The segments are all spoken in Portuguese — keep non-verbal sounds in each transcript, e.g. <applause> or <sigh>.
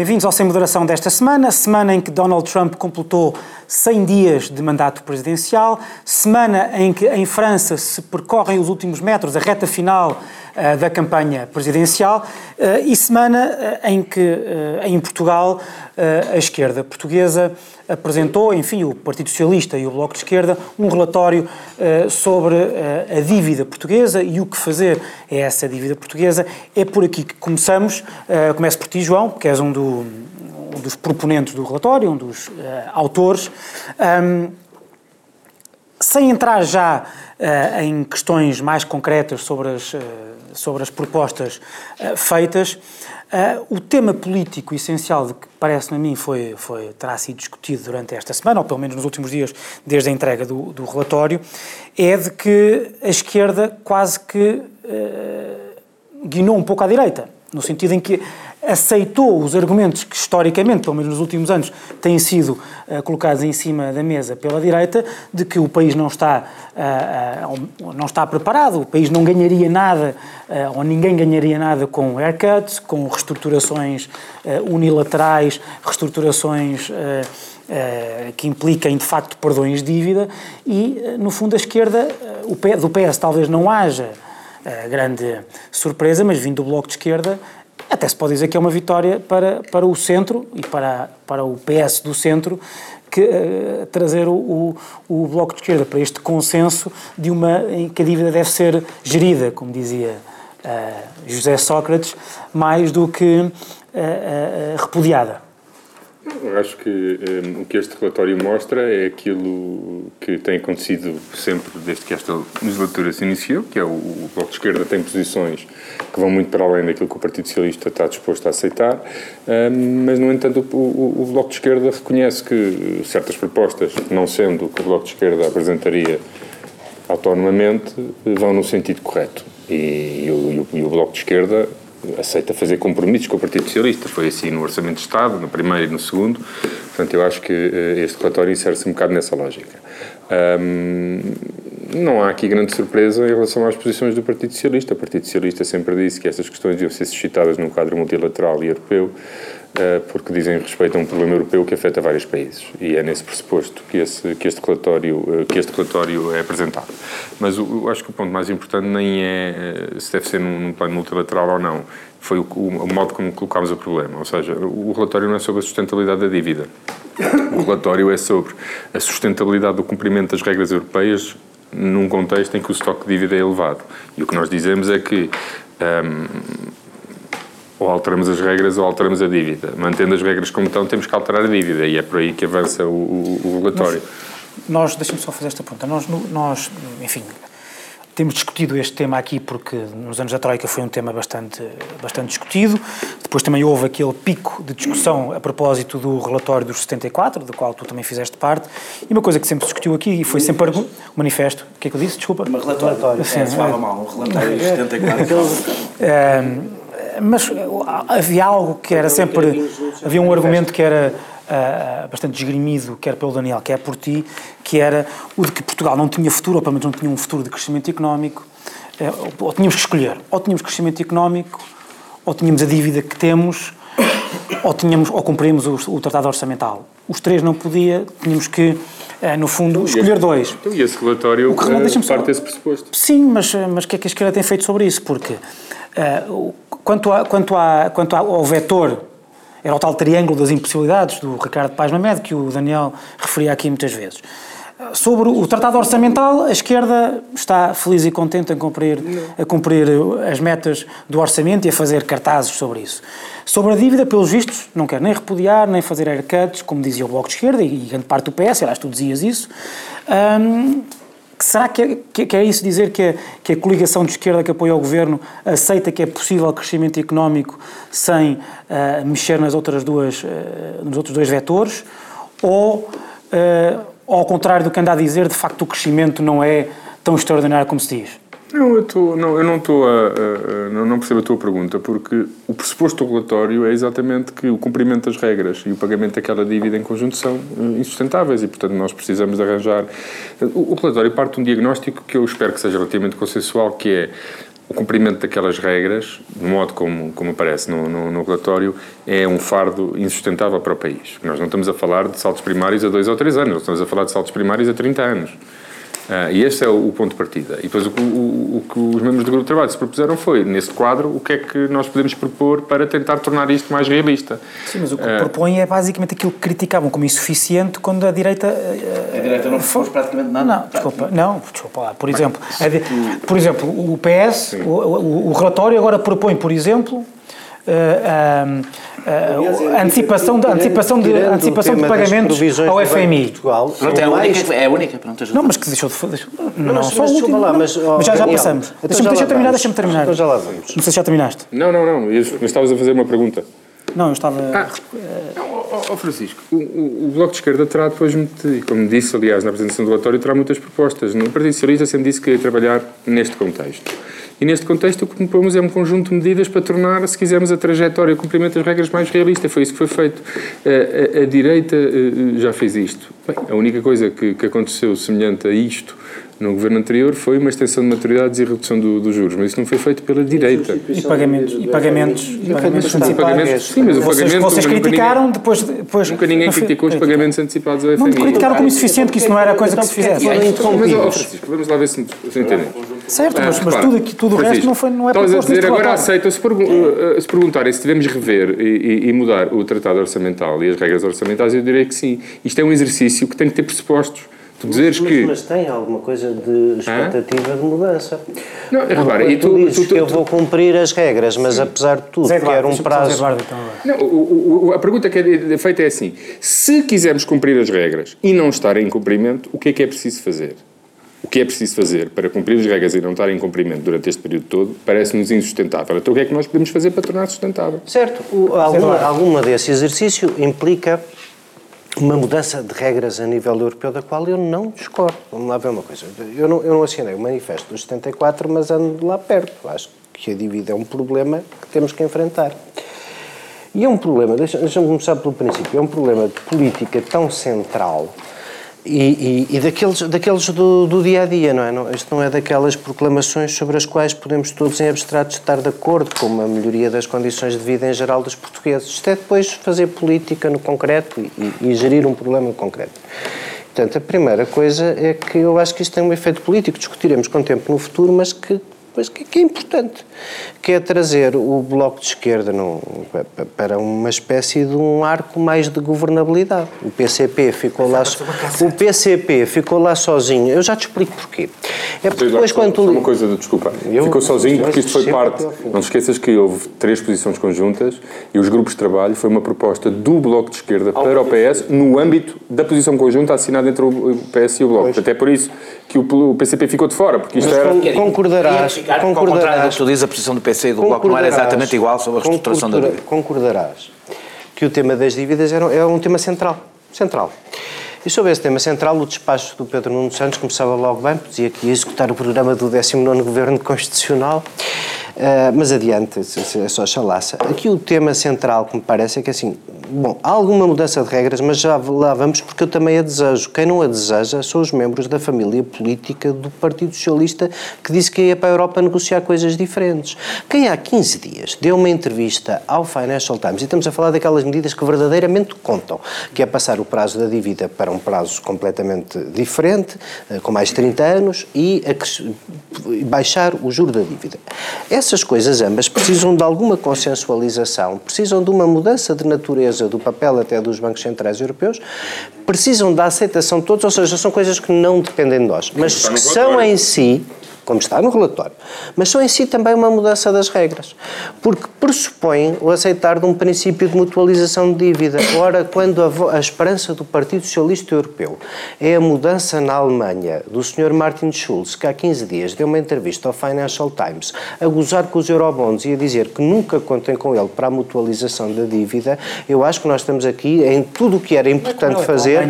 Bem-vindos ao Sem Moderação desta semana, semana em que Donald Trump completou 100 dias de mandato presidencial, semana em que em França se percorrem os últimos metros, a reta final da campanha presidencial, uh, e semana uh, em que em Portugal a esquerda portuguesa apresentou, enfim, o Partido Socialista e o Bloco de Esquerda, um relatório sobre a dívida portuguesa e o que fazer a essa dívida portuguesa. É por aqui que começamos. Começo por ti, João, que és um, do, um dos proponentes do relatório, um dos autores. Sem entrar já em questões mais concretas sobre as, sobre as propostas uh, feitas, o tema político essencial que parece-me a mim foi, foi, terá sido discutido durante esta semana, ou pelo menos nos últimos dias, desde a entrega do, do relatório, é de que a esquerda quase que guinou um pouco à direita, no sentido em que aceitou os argumentos que historicamente, pelo menos nos últimos anos, têm sido uh, colocados em cima da mesa pela direita, de que o país não está, uh, uh, não está preparado, o país não ganharia nada, ou ninguém ganharia nada com haircuts, com reestruturações unilaterais, reestruturações que impliquem de facto perdões de dívida, e no fundo a esquerda, do PS talvez não haja grande surpresa, mas vindo do Bloco de Esquerda, até se pode dizer que é uma vitória para, para o centro e para, para o PS do centro, que, uh, trazer o, o, o, Bloco de Esquerda para este consenso de uma em que a dívida deve ser gerida, como dizia uh, José Sócrates, mais do que uh, repudiada. Acho que um, eh, o que este relatório mostra é aquilo que tem acontecido sempre desde que esta legislatura se iniciou, que é o, o Bloco de Esquerda tem posições que vão muito para além daquilo que o Partido Socialista está disposto a aceitar, um, mas, no entanto, o, o, o, Bloco de Esquerda reconhece que certas propostas, não sendo o que o Bloco de Esquerda apresentaria autonomamente, vão no sentido correto. E, e, e o Bloco de Esquerda aceita fazer compromissos com o Partido Socialista. Foi assim no Orçamento de Estado, no primeiro e no segundo. Portanto, eu acho que uh, este relatório insere-se um bocado nessa lógica. Um, não há aqui grande surpresa em relação às posições do Partido Socialista. O Partido Socialista sempre disse que essas questões deviam ser suscitadas num quadro multilateral e europeu eh, porque dizem respeito a um problema europeu que afeta vários países e é nesse pressuposto que, esse, que, este, relatório, eh, que este relatório é apresentado. Mas eu acho que o ponto mais importante nem é eh, se deve ser num, num plano multilateral ou não, foi o, o, modo como colocámos o problema. Ou seja, o relatório não é sobre a sustentabilidade da dívida. O relatório é sobre a sustentabilidade do cumprimento das regras europeias num contexto em que o estoque de dívida é elevado. E o que nós dizemos é que um, ou alteramos as regras ou alteramos a dívida. Mantendo as regras como estão, temos que alterar a dívida e é por aí que avança o, o, o relatório. Nós, nós deixa-me só fazer esta pergunta, nós, nós, enfim, temos discutido este tema aqui porque nos anos da Troika foi um tema bastante, bastante discutido. Depois também houve aquele pico de discussão a propósito do relatório dos 74, do qual tu também fizeste parte. E uma coisa que sempre se discutiu aqui e foi sempre o manifesto. O que é que eu disse? Desculpa. Um relatório. relatório. Sim, é, se fala mal, um relatório dos 74. É, mas havia algo que era sempre. Havia um argumento que era uh, bastante desgrimido, quer pelo Daniel, quer por ti, que era o de que Portugal não tinha futuro, ou pelo menos não tinha um futuro de crescimento económico, uh, ou tínhamos que escolher. Ou tínhamos crescimento económico, ou tínhamos a dívida que temos, ou, tínhamos, ou cumprimos o, o tratado orçamental. Os três não podia, tínhamos que, no fundo, então, escolher esse, dois. Então, e esse relatório o que, parte desse pressuposto? Sim, mas, mas o que é que a esquerda tem feito sobre isso? Porque quanto, a, quanto, a, quanto ao vetor, era o tal triângulo das impossibilidades do Ricardo Paz Mamed, que o Daniel referia aqui muitas vezes. Sobre o Tratado Orçamental, a esquerda está feliz e contente a cumprir, a cumprir as metas do orçamento e a fazer cartazes sobre isso. Sobre a dívida, pelos vistos, não quer nem repudiar, nem fazer haircuts, como dizia o Bloco de Esquerda e grande parte do PS, aliás, tu dizias isso. Um, Será que é, que é, isso dizer que a, que a coligação de esquerda que apoia o governo aceita que é possível crescimento económico sem uh, mexer nas outras duas, uh, nos outros dois vetores? Ou, uh, ao contrário do que anda a dizer, de facto o crescimento não é tão extraordinário como se diz? Não, eu, tô, não, eu não estou a, a, a, não percebo a tua pergunta, porque o pressuposto do relatório é exatamente que o cumprimento das regras e o pagamento daquela dívida em conjunto são uh, insustentáveis e, portanto, nós precisamos arranjar. O, o relatório parte de um diagnóstico que eu espero que seja relativamente consensual, que é o cumprimento daquelas regras, de modo como, como aparece no, no, no, relatório, é um fardo insustentável para o país. Nós não estamos a falar de saltos primários a dois ou três anos, nós estamos a falar de saltos primários a 30 anos. Uh, e este é o, o, ponto de partida. E depois o, o, o, que os membros do grupo de trabalho se propuseram foi, nesse quadro, o que é que nós podemos propor para tentar tornar isto mais realista. Sim, mas o que uh, propõe é basicamente aquilo que criticavam como insuficiente quando a direita... Uh, a direita não propôs praticamente nada. Não, desculpa, não, desculpa lá. Por exemplo, a, por exemplo o PS, o, relatório agora propõe, por exemplo... Uh, uh, antecipação de, antecipação de, antecipação de pagamentos ao FMI. Portugal, pronto, é, a única, é a única, pronto, Não, mas que deixou de fazer. Não, não, só o último. Lá, mas, oh, mas já, já passamos. Então deixa-me deixa terminar, deixa-me terminar. Então já lá vamos. Não sei se já terminaste. Não, não, não. Mas estavas a fazer uma pergunta. Não, eu estava. Ah, oh, oh, Francisco, o, o, o, Bloco de Esquerda terá depois, como disse, aliás, na apresentação do relatório, terá muitas propostas. No Partido Socialista sempre disse que ia trabalhar neste contexto. E neste contexto o que propomos é um conjunto de medidas para tornar, se quisermos, a trajetória, o cumprimento das regras mais realista. Foi isso que foi feito. A, a, a direita uh, já fez isto. Bem, a única coisa que, que aconteceu semelhante a isto no governo anterior foi uma extensão de maturidades e redução dos do juros, mas isso não foi feito pela direita. E pagamentos, e pagamentos, e pagamentos antecipados. Sim, mas o vocês, pagamento... Vocês criticaram, ninguém, depois, depois... Nunca ninguém criticou os pagamentos antecipados ao FMI. Não, criticaram como insuficiente, que isso não era a coisa que se fizesse. Mas, oh, Francisco, vamos lá ver se, se entendemos. Certo, mas, mas tudo, tudo o resto não, foi, não é proposto a dizer, agora aceita, se, pergun uh, se perguntarem se devemos rever e, e, mudar o tratado orçamental e as regras orçamentais, eu direi que sim. Isto é um exercício que tem que ter pressupostos. Tu dizeres mas, que... mas tem alguma coisa de expectativa Hã? de mudança. Não, repara, e tu, tu dizes tu, tu, que eu vou cumprir as regras, mas sim. apesar de tudo, Zé quero um prazo... Eduardo, então. Não, o, o, a pergunta que é feita é assim, se quisermos cumprir as regras e não estar em cumprimento, o que é que é preciso fazer? O que é preciso fazer para cumprir as regras e não estar em cumprimento durante este período todo parece-nos insustentável. Então o que é que nós podemos fazer para tornar sustentável? Certo. O, alguma, alguma desse exercício implica uma mudança de regras a nível europeu da qual eu não discordo. Vamos lá ver uma coisa. Eu não, eu não assinei o manifesto dos 74, mas ando lá perto. Acho que a dívida é um problema que temos que enfrentar. E é um problema, deixa-me deixa começar pelo princípio, é um problema de política tão central e, e, e, daqueles, daqueles do, do, dia a dia, não é? Não, isto não é daquelas proclamações sobre as quais podemos todos em abstrato estar de acordo com a melhoria das condições de vida em geral dos portugueses. Isto é depois fazer política no concreto e, e gerir um problema concreto. Portanto, a primeira coisa é que eu acho que isto tem um efeito político, discutiremos com tempo no futuro, mas que mas que, que, é importante, que é trazer o Bloco de Esquerda no, para uma espécie de um arco mais de governabilidade. O PCP ficou lá, o PCP ficou lá sozinho. Eu já te explico porquê. É porque depois quando tu... uma coisa, desculpa. Eu, ficou sozinho porque isto foi parte. Não te esqueças que houve três posições conjuntas e os grupos de trabalho foi uma proposta do Bloco de Esquerda para o PS no âmbito da posição conjunta assinada entre o PS e o Bloco. Pois. Até por isso que o PCP ficou de fora, porque isto Mas era... concordarás, concordarás, ao contrário do que tu dizes, a posição do PC e do Bloco não era exatamente igual sobre a reestruturação da dívida. Concordarás que o tema das dívidas é um tema central. Central. E sobre esse tema central, o despacho do Pedro Nuno Santos começava logo bem, dizia que ia executar o programa do 19º Governo Constitucional, uh, mas adiante, é só chalaça. Aqui o tema central que me parece é que assim, Bom, há alguma mudança de regras, mas já lá vamos porque eu também a desejo. Quem não a deseja são os membros da família política do Partido Socialista que disse que ia para a Europa negociar coisas diferentes. Quem há 15 dias deu uma entrevista ao Financial Times, e estamos a falar daquelas medidas que verdadeiramente contam, que é passar o prazo da dívida para um prazo completamente diferente, eh, com mais 30 anos, e baixar o juro da dívida. Essas coisas ambas precisam de alguma consensualização, precisam de uma mudança de natureza do papel até dos bancos centrais europeus, precisam da aceitação de todos, ou seja, são coisas que não dependem de nós, mas que são em si como está no relatório, mas são em si também uma mudança das regras, porque pressupõem o aceitar de um princípio de mutualização de dívida. Ora, quando a, a esperança do Partido Socialista Europeu é a mudança na Alemanha do Sr. Martin Schulz, que há 15 dias deu uma entrevista ao Financial Times a gozar com os eurobonds e a dizer que nunca contem com ele para a mutualização da dívida, eu acho que nós estamos aqui em tudo o que era importante fazer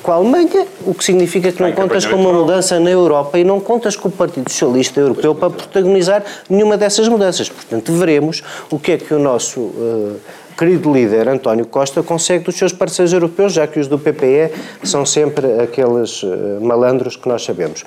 com a Alemanha, o que significa que não contas com uma mudança na Europa e não contas com o Partido Socialista Europeu para protagonizar nenhuma dessas mudanças. Portanto, veremos o que é que o nosso uh, querido líder António Costa consegue dos seus parceiros europeus, já que os do PPE são sempre aqueles uh, malandros que nós sabemos.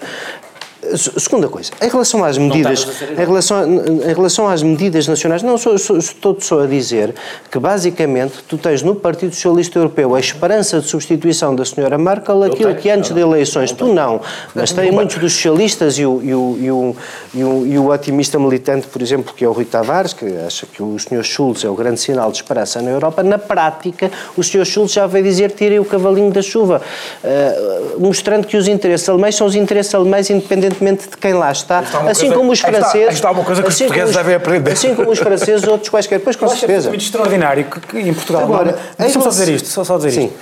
Segunda coisa, em relação às medidas, em relação, em relação às medidas nacionais, não sou, sou, estou só a dizer que basicamente tu tens no Partido Socialista Europeu a esperança de substituição da senhora Merkel, aquilo que antes de eleições tu não, mas tem muitos dos socialistas e o, e o, e o, e o, e o otimista militante, por exemplo, que é o Rui Tavares, que acha que o senhor Schulz é o grande sinal de esperança na Europa, na prática o senhor Schulz já veio dizer tirem o cavalinho da chuva, uh, mostrando que os interesses alemães são os interesses alemães independentemente de quem lá está, assim coisa, como os franceses. Está, uma coisa que assim os portugueses devem aprender. Assim como os franceses outros quaisquer. Pois, com Eu certeza. acho absolutamente extraordinário que, que em Portugal. Agora, Deixa-me só dizer isto, só, só dizer Sim. isto.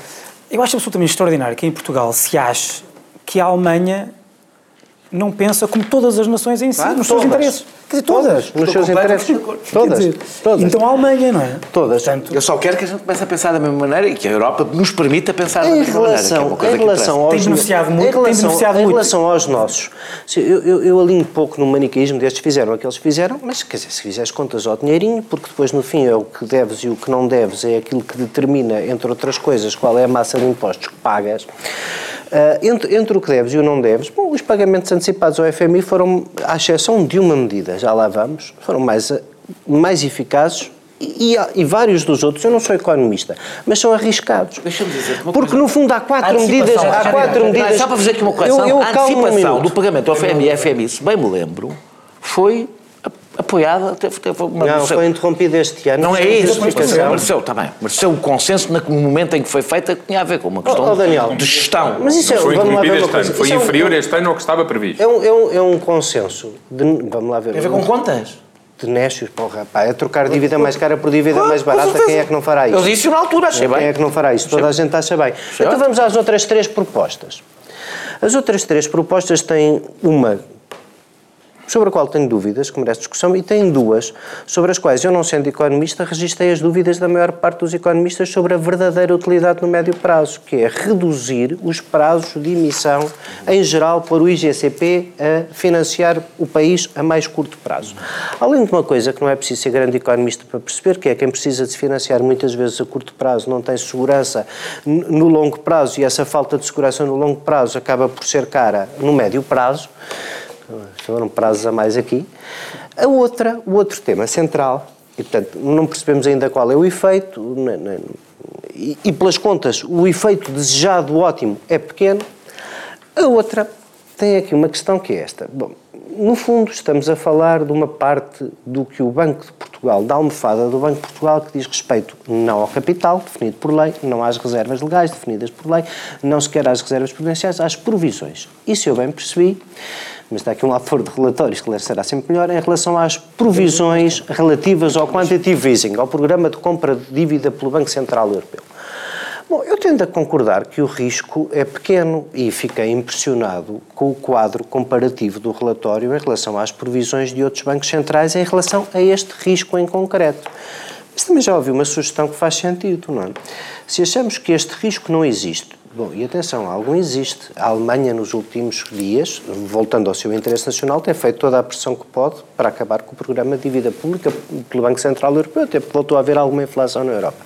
Eu acho absolutamente extraordinário que em Portugal se ache que a Alemanha não pensa como todas as nações em si, Ah, nos seus todas. interesses. Quer dizer, todas. Nos seus interesses. Quer Todas. dizer, Todas. Então a Alemanha, não é? Todas. Portanto, Eu só quero que a gente comece a pensar da mesma maneira e que a Europa nos permita pensar da mesma maneira. que é relação, uma coisa em relação aos Tem beneficiado muito, em tem relação, beneficiado em muito. relação aos nossos, eu, eu, eu alinho pouco no maniqueísmo destes fizeram aqueles fizeram, mas quer dizer, se fizeres contas ao dinheirinho, porque depois no fim é o que deves e o que não deves é aquilo que determina, entre outras coisas, qual é a massa de impostos que pagas. Ah, entre, entre o que deves e o não deves, bom, os pagamentos antecipados ao FMI foram, à exceção de uma medida, já lá vamos, foram mais, ah, mais eficazes e, e, vários dos outros, eu não sou economista, mas são arriscados. Deixa-me dizer Porque no fundo há quatro medidas. Há quatro medidas. Só para fazer aqui uma correção, Eu, eu a um antecipação minuto. do pagamento ao FMI e FMI, se bem me lembro, foi apoiada, teve, teve uma Não, mereceu- foi interrompido este ano. Não é isso, justificação. mereceu, está bem, mereceu o consenso no momento em que foi feita que tinha a ver com uma questão Oh, oh, Daniel. de gestão. Mas isso é, Foi vamos lá ver este ano. Foi Isso é um- inferior este ano ao que estava previsto. É um, é um, é um consenso. De, vamos lá ver. Tem a ver com contas? De nécios, porra, pá, é trocar dívida mais cara por dívida mais barata. Quem é que não fará isso? Eu disse na altura, achei Quem bem. é que não fará isso? Toda a gente acha bem. Então vamos às outras três propostas. As outras três propostas têm uma sobre a qual tenho dúvidas, que merece discussão, e tem duas sobre as quais eu, não sendo economista, registrei as dúvidas da maior parte dos economistas sobre a verdadeira utilidade no médio prazo, que é reduzir os prazos de emissão, em geral, por o IGCP a financiar o país a mais curto prazo. Além de uma coisa que não é preciso ser grande economista para perceber, que é quem precisa de financiar muitas vezes a curto prazo não tem segurança no longo prazo e essa falta de segurança no longo prazo acaba por ser cara no médio prazo foram prazos a mais aqui. A outra, o outro tema central, e portanto não percebemos ainda qual é o efeito, ne- ne- e, e pelas contas o efeito desejado ótimo é pequeno. A outra tem aqui uma questão que é esta. Bom, no fundo estamos a falar de uma parte do que o Banco de Portugal, da almofada do Banco de Portugal, que diz respeito não ao capital, definido por lei, não às reservas legais, definidas por lei, não sequer às reservas prudenciais, às provisões. Isso eu bem percebi, mas está aqui um autor de relatório, esclarecerá sempre melhor, em relação às provisões relativas ao quantitative easing, ao programa de compra de dívida pelo Banco Central Europeu. Bom, eu tendo a concordar que o risco é pequeno e fiquei impressionado com o quadro comparativo do relatório em relação às provisões de outros bancos centrais em relação a este risco em concreto. Mas também já ouvi uma sugestão que faz sentido, não é? Se achamos que este risco não existe, bom, e atenção, algum existe. A Alemanha, nos últimos dias, voltando ao seu interesse nacional, tem feito toda a pressão que pode para acabar com o programa de dívida pública pelo Banco Central Europeu, até porque voltou a haver alguma inflação na Europa.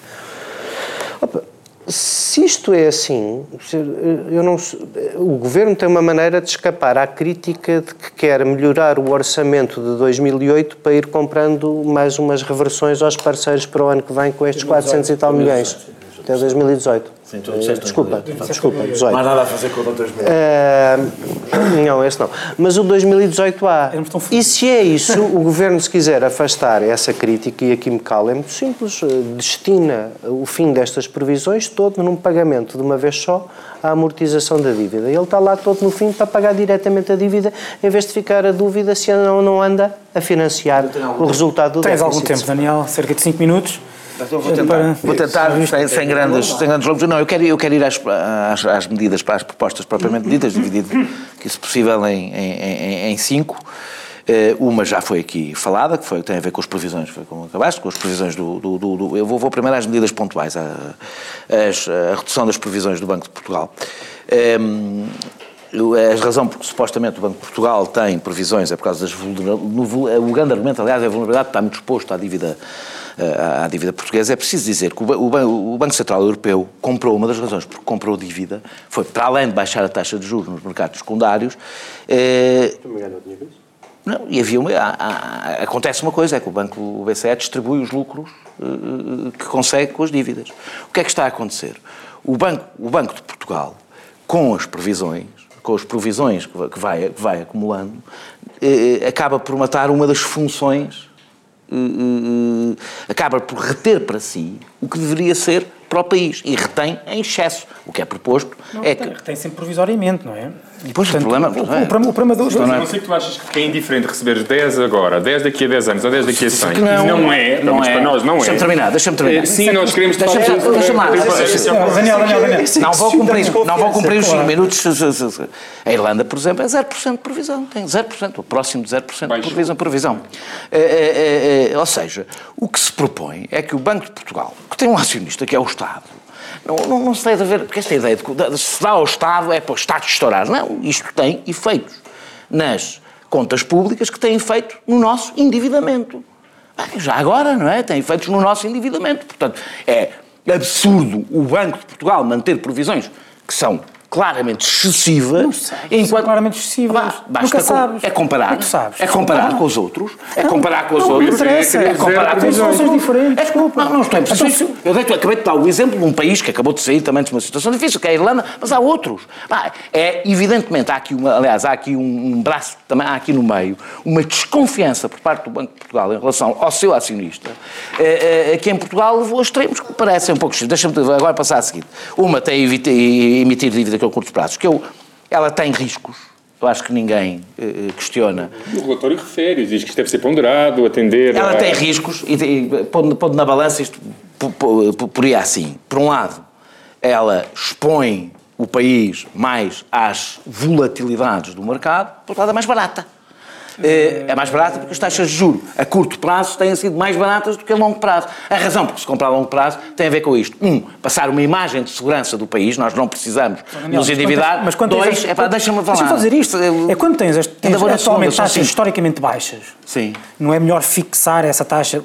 Opa, se isto é assim, se- eu não, se- o Governo tem uma maneira de escapar à crítica de que quer melhorar o orçamento de 2008 para ir comprando mais umas reversões aos parceiros para o ano que vem com estes 400 e tal milhões. Até 2018. Sim, tu disseste Desculpa, desculpa, 18. Não há nada a fazer com o Dr. Esmeralda. Ah, não, esse não. Mas o 2018 há. E se é isso, o Governo, se quiser afastar essa crítica, e aqui me cala, é muito simples, eh, destina o fim destas previsões todo num pagamento de uma vez só à amortização da dívida. Ele está lá todo no fim para pagar diretamente a dívida, em vez de ficar a dúvida se anda ou não anda a financiar o resultado do tens déficit. algum tempo, Daniel? Cerca de 5 minutos? Então vou tentar, vou tentar sem, sem grandes, sem grandes longos. Não, eu quero, eu quero ir às, às, às medidas, para as propostas propriamente ditas, dividido, que se possível, em, em, em- em cinco. Eh, uma já foi aqui falada, que foi, tem a ver com as previsões, foi como acabaste, com as previsões do. do- do- do- eu vou, vou primeiro às medidas pontuais, a, as- a redução das previsões do Banco de Portugal. Em, a razão porque supostamente o Banco de Portugal tem previsões é por causa das vulnerabilidades. O grande argumento, aliás, é a vulnerabilidade, está muito exposto à dívida, à, dívida portuguesa, é preciso dizer que o, Banco Central Europeu comprou, uma das razões por que comprou dívida, foi para além de baixar a taxa de juros nos mercados secundários. Eh, não, e havia uma, há, há, acontece uma coisa, é que o Banco o BCE distribui os lucros uh, que consegue com as dívidas. O que é que está a acontecer? O Banco, o Banco de Portugal, com as previsões, com as provisões que vai, que vai acumulando, uh, acaba por matar uma das funções, uh, acaba por reter para si o que deveria ser para o país e retém em excesso. O que é proposto não, é retém, que. Retém sempre provisoriamente, não é? E, pois, Portanto, o problema. O, é. o, problema, o problema do. Não, não sei que tu achas que é indiferente receberes 10 agora, 10 daqui a 10 anos ou 10 daqui a 100. Não, não é, não é. para nós não é. Deixa-me terminar, deixa-me terminar. Eh, sim, nós queremos deixa Deixa-me lá. Daniel, Daniel, Daniel. Não vou cumprir, não vou cumprir os 5 minutos. A Irlanda, por exemplo, é 0% de provisão. Tem 0%, o próximo de 0% de provisão. provisão. É, ou seja, o que se propõe é que o Banco de Portugal, que tem um acionista que é o Estado, não, não, não se deve haver, porque esta ideia de que se dá ao Estado é para o Estado estourar. Não, isto tem efeitos nas contas públicas que têm efeito no nosso endividamento. Já agora, não é? Tem efeitos no nosso endividamento. Portanto, é absurdo o Banco de Portugal manter provisões que são claramente excessivas. Não sabes, enquanto... claramente excessivas. Bah, Nunca sabes. É comparar. sabes. É comparar não. com os outros. É comparar com os não, outros. Interessa. É comparar com os outros. diferentes. É, desculpa. Não, não estou em então, Eu dei, acabei de dar o exemplo de um país que acabou de sair também de uma situação difícil, que é a Irlanda, mas há outros. Bah, é, evidentemente, há aqui uma, aliás, há aqui um, um braço, também há aqui no meio, uma desconfiança por parte do Banco de Portugal em relação ao seu acionista, é, é, que em Portugal levou a extremos que parecem um pouco... Deixa-me agora passar a seguinte. Uma tem emitir dívida que a curtos prazos, que eu, ela tem riscos, eu acho que ninguém uh, questiona. O relatório refere, diz que isto deve ser ponderado, atender. Ela a... tem riscos, e, e pondo, pondo, na balança isto por, aí assim. Por um lado, ela expõe o país mais às volatilidades do mercado, por outro lado, é mais barata. Eh, é mais barata porque as taxas de juros a curto prazo têm sido mais baratas do que a longo prazo. A razão porque se comprar a longo prazo tem a ver com isto. Um, passar uma imagem de segurança do país, nós não precisamos Daniel, nos endividar. Mas quando Dois, tens, é para deixa-me falar. Deixa-me fazer isto. É quando tens, as, tens atualmente taxas historicamente baixas. Sim. Não é melhor fixar essa taxa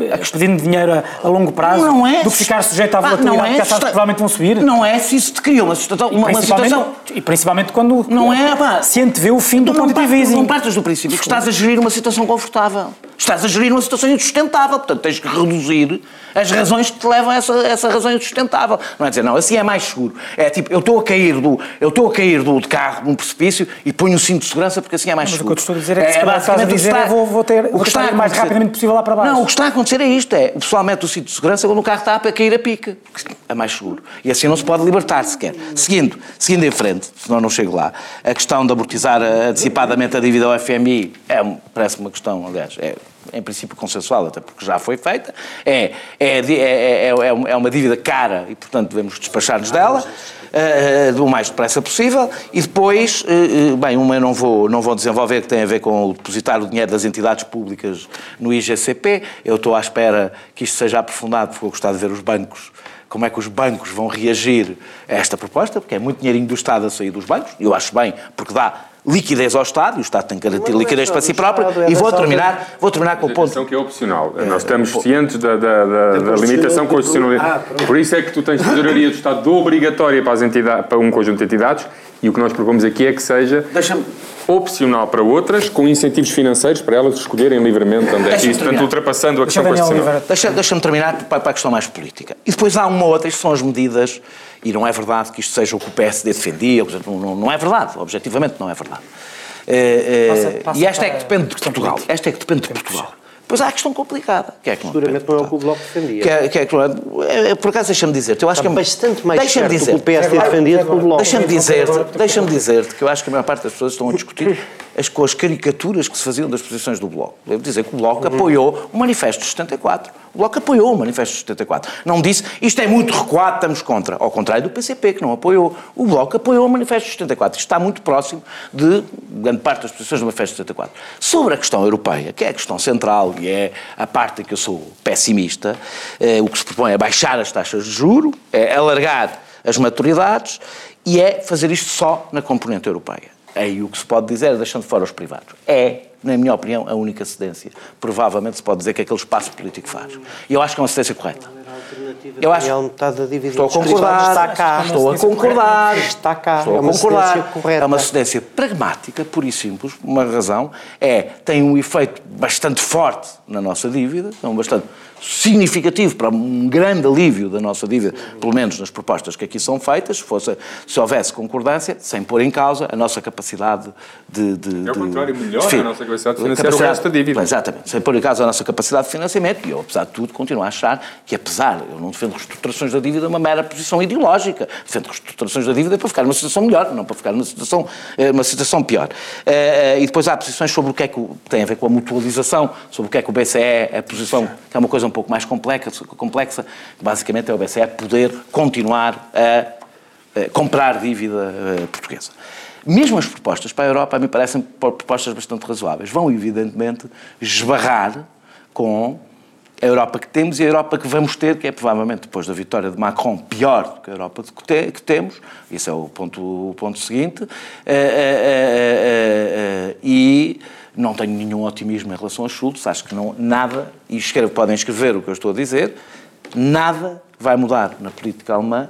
eh, pedindo dinheiro a, a, longo prazo não é, do que ficar sujeito à volatilidade ah, não é, que que provavelmente vão subir. Não é se isso te cria uma, situação, uma, uma situação... E principalmente quando não é, pá, se antevê o fim do quantitative easing. Não partes do princípio que estás a gerir uma situação confortável. Estás a gerir uma situação insustentável. Portanto, tens que reduzir as razões que te levam a essa, essa razão insustentável. Não é dizer, não, assim é mais seguro. É tipo, eu estou a cair do, eu estou a cair do de carro num precipício e ponho um cinto de segurança porque assim é mais Mas seguro. Mas o que eu estou a dizer é que é, se basicamente dizer, está, vou, vou ter, o que está o mais rapidamente possível lá para baixo. Não, o que está a acontecer é isto, é, o pessoal mete o cinto de segurança quando o carro está a cair a pica. É mais seguro. E assim não se pode libertar sequer. Seguindo, seguindo em frente, senão não chego lá, a questão de amortizar antecipadamente a dívida ao FMI é, parece uma questão, aliás, é em princípio consensual, até porque já foi feita, é, é, é, é, uma dívida cara e, portanto, devemos despachar-nos dela uh, do mais depressa possível. E depois, uh, bem, uma eu não vou, não vou desenvolver que tem a ver com o depositar o dinheiro das entidades públicas no IGCP, eu estou à espera que isto seja aprofundado, porque eu gostava de ver os bancos como é que os bancos vão reagir a esta proposta, porque é muito dinheirinho do Estado a sair dos bancos, e eu acho bem, porque dá liquidez ao Estado, e o Estado tem que garantir liquidez para si próprio, é e vou terminar, vou terminar com o ponto... que é opcional. É, Nós estamos cientes da, da, da, da limitação constitucional. Ah, Por isso é que tu tens tesouraria do Estado obrigatória para, as entidades, para um conjunto de entidades, e o que nós propomos aqui é que seja opcional para outras, com incentivos financeiros para elas escolherem livremente onde é que isso, portanto, ultrapassando a questão constitucional. Deixa-me deixa terminar para, para a questão mais política. E depois há uma outra, que são as medidas e não é verdade que isto seja o que o PSD defendia, não, não é verdade, objetivamente não é verdade. É, é, passa, e esta é que depende de Portugal. Esta é que depende de Portugal. Pois há a questão complicada. Que é que Seguramente não é o que o Bloco defendia. Que é, que é, é, é, por acaso, deixa-me dizer-te, eu acho Está que... bastante mais deixa certo dizer, que o PSD defendia do que o Bloco. Deixa-me dizer-te, deixa dizer que eu acho que a maior parte das pessoas estão a discutir as, com as caricaturas que se faziam das posições do Bloco. Devo dizer que o Bloco apoiou o Manifesto de 74. O Bloco apoiou o Manifesto de 74. Não disse isto é muito recuado, estamos contra. Ao contrário do PCP, que não apoiou. O Bloco apoiou o Manifesto de 74. Isto está muito próximo de grande parte das posições do Manifesto de 74. Sobre a questão europeia, que é a questão central e é a parte em que eu sou pessimista, eh, o que se propõe é baixar as taxas de juro, é alargar as maturidades e é fazer isto só na componente europeia. Aí o que se pode dizer, deixando fora os privados, é, na minha opinião, a única cedência. Provavelmente se pode dizer que aquele espaço político faz. E eu acho que é uma cedência correta. Eu acho. Dívida estou a concordar. Está cá. Estou a concordar. Está cá. Estou é a concordar. É uma cedência pragmática, pura e simples. Uma razão é tem um efeito bastante forte na nossa dívida, não bastante significativo para um grande alívio da nossa dívida, pelo menos nas propostas que aqui são feitas, se, fosse, se houvesse concordância, sem pôr em causa a nossa capacidade de. de é o contrário, melhor a nossa capacidade de financiar capacidade, o resto da dívida. Exatamente, sem pôr em causa a nossa capacidade de financiamento, e eu, apesar de tudo, continuo a achar que, apesar, eu não defendo reestruturações da dívida, é uma mera posição ideológica. Defendo reestruturações da dívida para ficar numa situação melhor, não para ficar numa situação, eh, uma situação pior. Eh, eh, e depois há posições sobre o que é que tem a ver com a mutualização, sobre o que é que o BCE, é a posição, que é uma coisa um pouco mais complexa, complexa basicamente é o BCE poder continuar a, a comprar dívida portuguesa. Mesmo as propostas para a Europa, mim parecem propostas bastante razoáveis. Vão, evidentemente, esbarrar com a Europa que temos e a Europa que vamos ter, que é provavelmente depois da vitória de Macron pior do que a Europa que temos, esse é o ponto, o ponto seguinte, uh, uh, uh, e não tenho nenhum otimismo em relação a Schultz, acho que não, nada, e escrevo, podem escrever o que eu estou a dizer, nada vai mudar na política alemã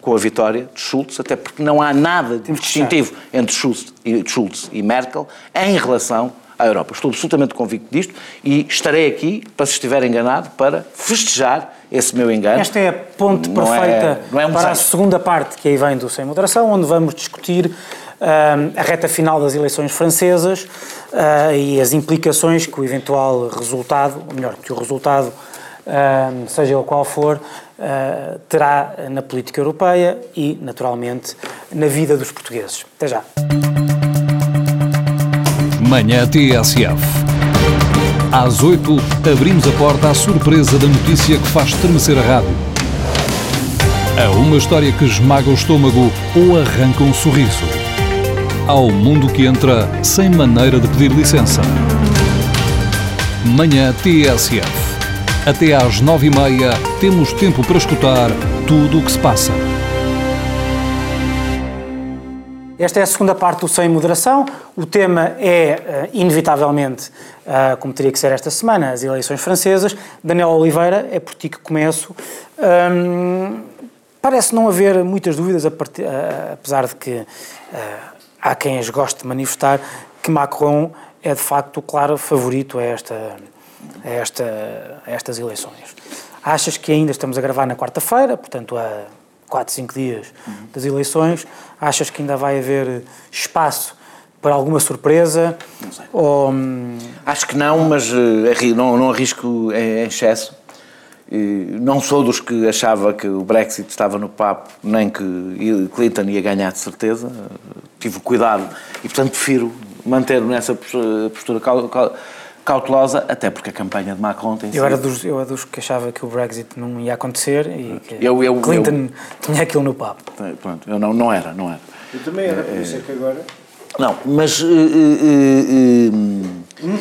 com a vitória de Schultz, até porque não há nada de distintivo entre Schultz e, Schultz e Merkel em relação à Europa. Estou absolutamente convicto disto e estarei aqui, para se estiver enganado, para festejar esse meu engano. Esta é a ponte não é- perfeita é, é um para a segunda parte que aí vem do Sem Moderação, onde vamos discutir a reta final das eleições francesas uh, e as implicações que o eventual resultado, ou melhor, que o resultado, seja ele qual for, terá na política europeia e, naturalmente, na vida dos portugueses. Até já. Manhã TSF. Às 8, abrimos a porta à surpresa da notícia que faz estremecer a rádio. A uma história que esmaga o estômago ou arranca um sorriso. Ao mundo que entra sem maneira de pedir licença. Manhã TSF. Até às nove e meia temos tempo para escutar tudo o que se passa. Esta é a segunda parte do Sem Moderação. O tema é, uh, inevitavelmente, uh, como teria que ser esta semana, as eleições francesas. Daniel Oliveira, é por ti que começo. Um, parece não haver muitas dúvidas, uh, apesar de que há quem as goste de manifestar, que Macron é de facto o claro favorito a, esta, a, esta, a estas eleições. Achas que ainda estamos a gravar na quarta-feira, portanto, a 4, 5 dias das eleições, achas que ainda vai haver espaço para alguma surpresa? Não sei. Ou... Hum, Acho que não, mas uh, não, não arrisco em excesso. Não sou dos que achava que o Brexit estava no papo, nem que Clinton ia ganhar de certeza. Tive cuidado e, portanto, prefiro manter nessa postura cautelosa, até porque a campanha de Macron tem eu sido... Era dos, eu era dos que achava que o Brexit não ia acontecer e que eu, eu, Clinton eu, tinha aquilo no papo. Pronto, eu não, não era, não era. Eu também era, por isso é que agora... Não, mas... Uh, uh, uh,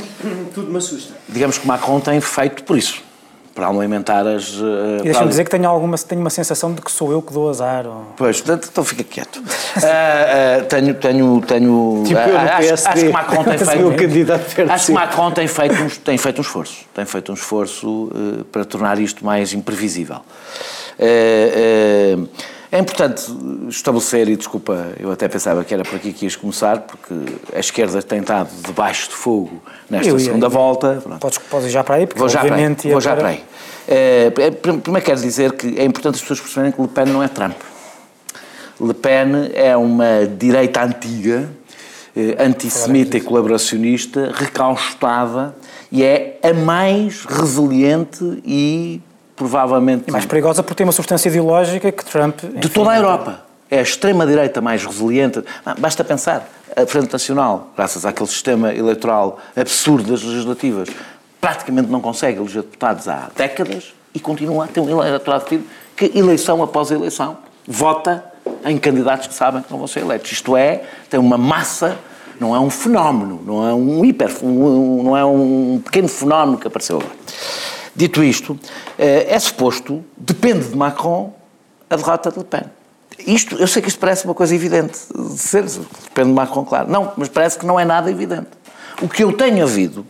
Tudo me assusta. Digamos que Macron tem feito por isso para alimentar as. Uh, Deixa-me dizer que tenho, alguma, tenho uma sensação de que sou eu que dou azar. Ou... Pois, então fica quieto. uh, <laughs> uh, tenho. tenho, tenho tipo eu no acho, acho, que Macron tem <laughs> feito. acho que Macron tem feito, um, tem feito um esforço. Tem feito um esforço para tornar isto mais imprevisível. É importante estabelecer, e desculpa, eu até pensava que era por aqui que ias começar, porque a esquerda tem estado debaixo de fogo nesta eu, segunda eu, volta. Podes, podes ir já para aí, porque vou já obviamente... Para aí, vou já para aí. É, primeiro quero dizer que é importante as pessoas perceberem que Le Pen não é Trump. Le Pen é uma direita antiga, eh, antissemita e colaboracionista, recaustada, e é a mais resiliente e provavelmente. E mais perigosa porque tem uma substância ideológica que Trump. Enfim, de toda a Europa. É a extrema-direita mais resiliente. Basta pensar. A Frente Nacional, graças àquele sistema eleitoral absurdo das legislativas, praticamente não consegue eleger deputados há décadas e continua a ter um eleitorado que, eleição após eleição, vota em candidatos que sabem que não vão ser eleitos. Isto é, tem uma massa, não é um fenómeno, não é um hiper, um, não é um pequeno fenómeno que apareceu agora. Dito isto, eh, é suposto, depende de Macron, a derrota de Le Pen. Isto, eu sei que isto parece uma coisa evidente, de ser, depende de Macron, claro. Não, mas parece que não é nada evidente. O que eu tenho havido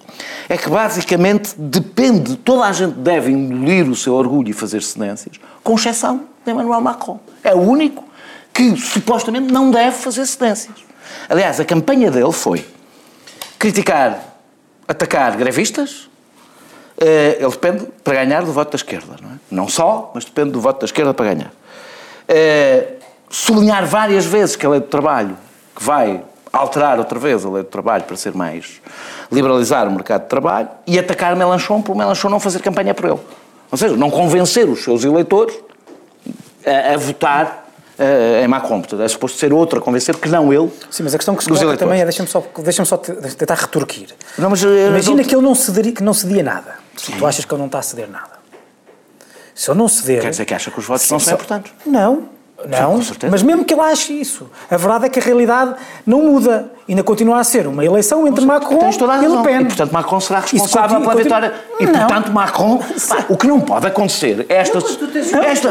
é que basicamente depende, toda a gente deve engolir o seu orgulho e fazer cedências, com exceção de Emmanuel Macron. É o único que supostamente não deve fazer cedências. Aliás, a campanha dele foi criticar, atacar grevistas. Eh, ele depende para ganhar do voto da esquerda, não é? Não só, mas depende do voto da esquerda para ganhar. Eh, sublinhar várias vezes que a lei do trabalho, que vai alterar outra vez a lei do trabalho para ser mais liberalizar o mercado de trabalho e atacar Melanchon por Melanchon não fazer campanha por ele. Ou seja, não convencer os seus eleitores a, a votar uh, em Macron. Portanto, é suposto ser outro a convencer que não ele. Sim, mas a questão que se coloca também é, deixa-me só, deixa só tentar retorquir. Não, mas, Imagina que ele não cederia, que não cedia nada. Sim. Tu achas que ele não está a ceder nada. Se ele não ceder... Quer dizer que acha que os votos não são importantes? Não, não, Sim, mas mesmo que ele ache isso, a verdade é que a realidade não muda. Ainda continua a ser uma eleição entre Macron e Le Pen. E, portanto, Macron será responsável continua, pela vitória. E, não. portanto, Macron... Pá, o que não pode acontecer é esta... Não, esta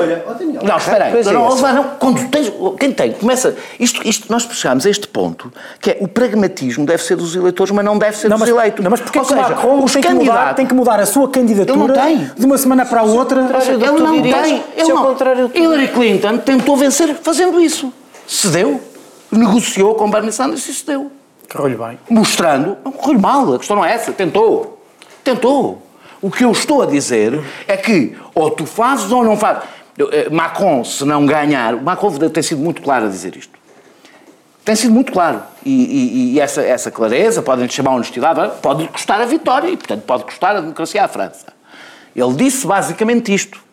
não, espera aí. Não, não, não, quando tens, quem tem, começa... Isto, isto, nós chegamos a este ponto, que é o pragmatismo deve ser dos eleitores, mas não deve ser não, dos mas, eleitos. Não, mas porque seja, Macron os tem, que mudar, tem que mudar a sua candidatura de uma semana para a outra. Ele não tem. Ele não. Hillary Clinton tentou vencer fazendo isso. Cedeu. Negociou com Bernie Sanders e cedeu. Correu-lhe bem. Mostrando. Não correu mal, a questão não é essa. Tentou. Tentou. O que eu estou a dizer é que ou tu fazes ou não fazes. Eh, Macron, se não ganhar. Macron tem sido muito claro a dizer isto. Tem sido muito claro. E, e, e essa, essa clareza, podem chamar honestidade, pode custar a vitória e, portanto, pode custar a democracia à França. Ele disse basicamente isto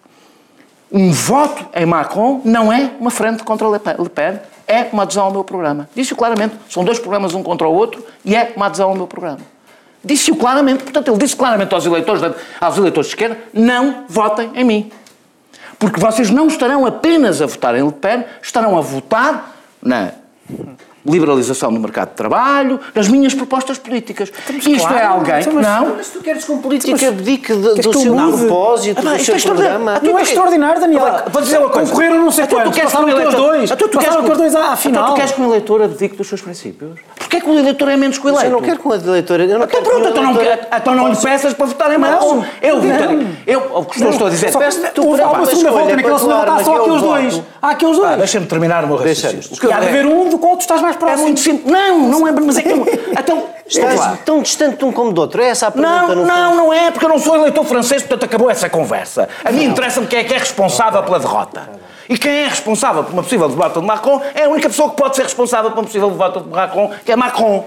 um voto em Macron não é uma frente contra Le Pen, é uma adesão ao meu programa. Disse-o claramente. São dois programas um contra o outro e é uma adesão ao meu programa. Disse-o claramente. Portanto, ele disse claramente aos eleitores, aos eleitores de esquerda, não votem em mim. Porque vocês não estarão apenas a votar em Le Pen, estarão a votar na liberalização do mercado de trabalho, nas minhas propostas políticas. Estamos Isto claro, é alguém que não... Mas tu queres que um político abdique do, do seu propósito, ah, do seu é programa? Não é extraordinário, Daniel. Vou dizer uma coisa. Concorreram não sei quantos, passaram aqueles dois. Passaram aqueles dois à final. Tu queres que um eleitor abdique dos seus princípios? Porquê é que o eleitor é menos que o eleito? Eu não quero que o eleitor... Eu não então pronto, então não, então não lhe peças para votar em Macron. Eu votarei. Eu, o que estou a dizer... Há uma segunda volta naquela segunda volta, há só aqueles dois. Há aqueles dois. Deixa-me terminar o meu raciocínio. Há de haver um do qual tu estás mais próximo. É muito simples. Não, não é, mas é que... <laughs> Então, Estás tão distante de um como do outro. É essa a pergunta, Não, não, não é, porque eu não sou eleitor francês, portanto acabou essa conversa. A mim interessa-me quem é que é responsável pela derrota. E quem é responsável por uma possível derrota de Macron é a única pessoa que pode ser responsável por uma possível derrota de Macron, que é Macron.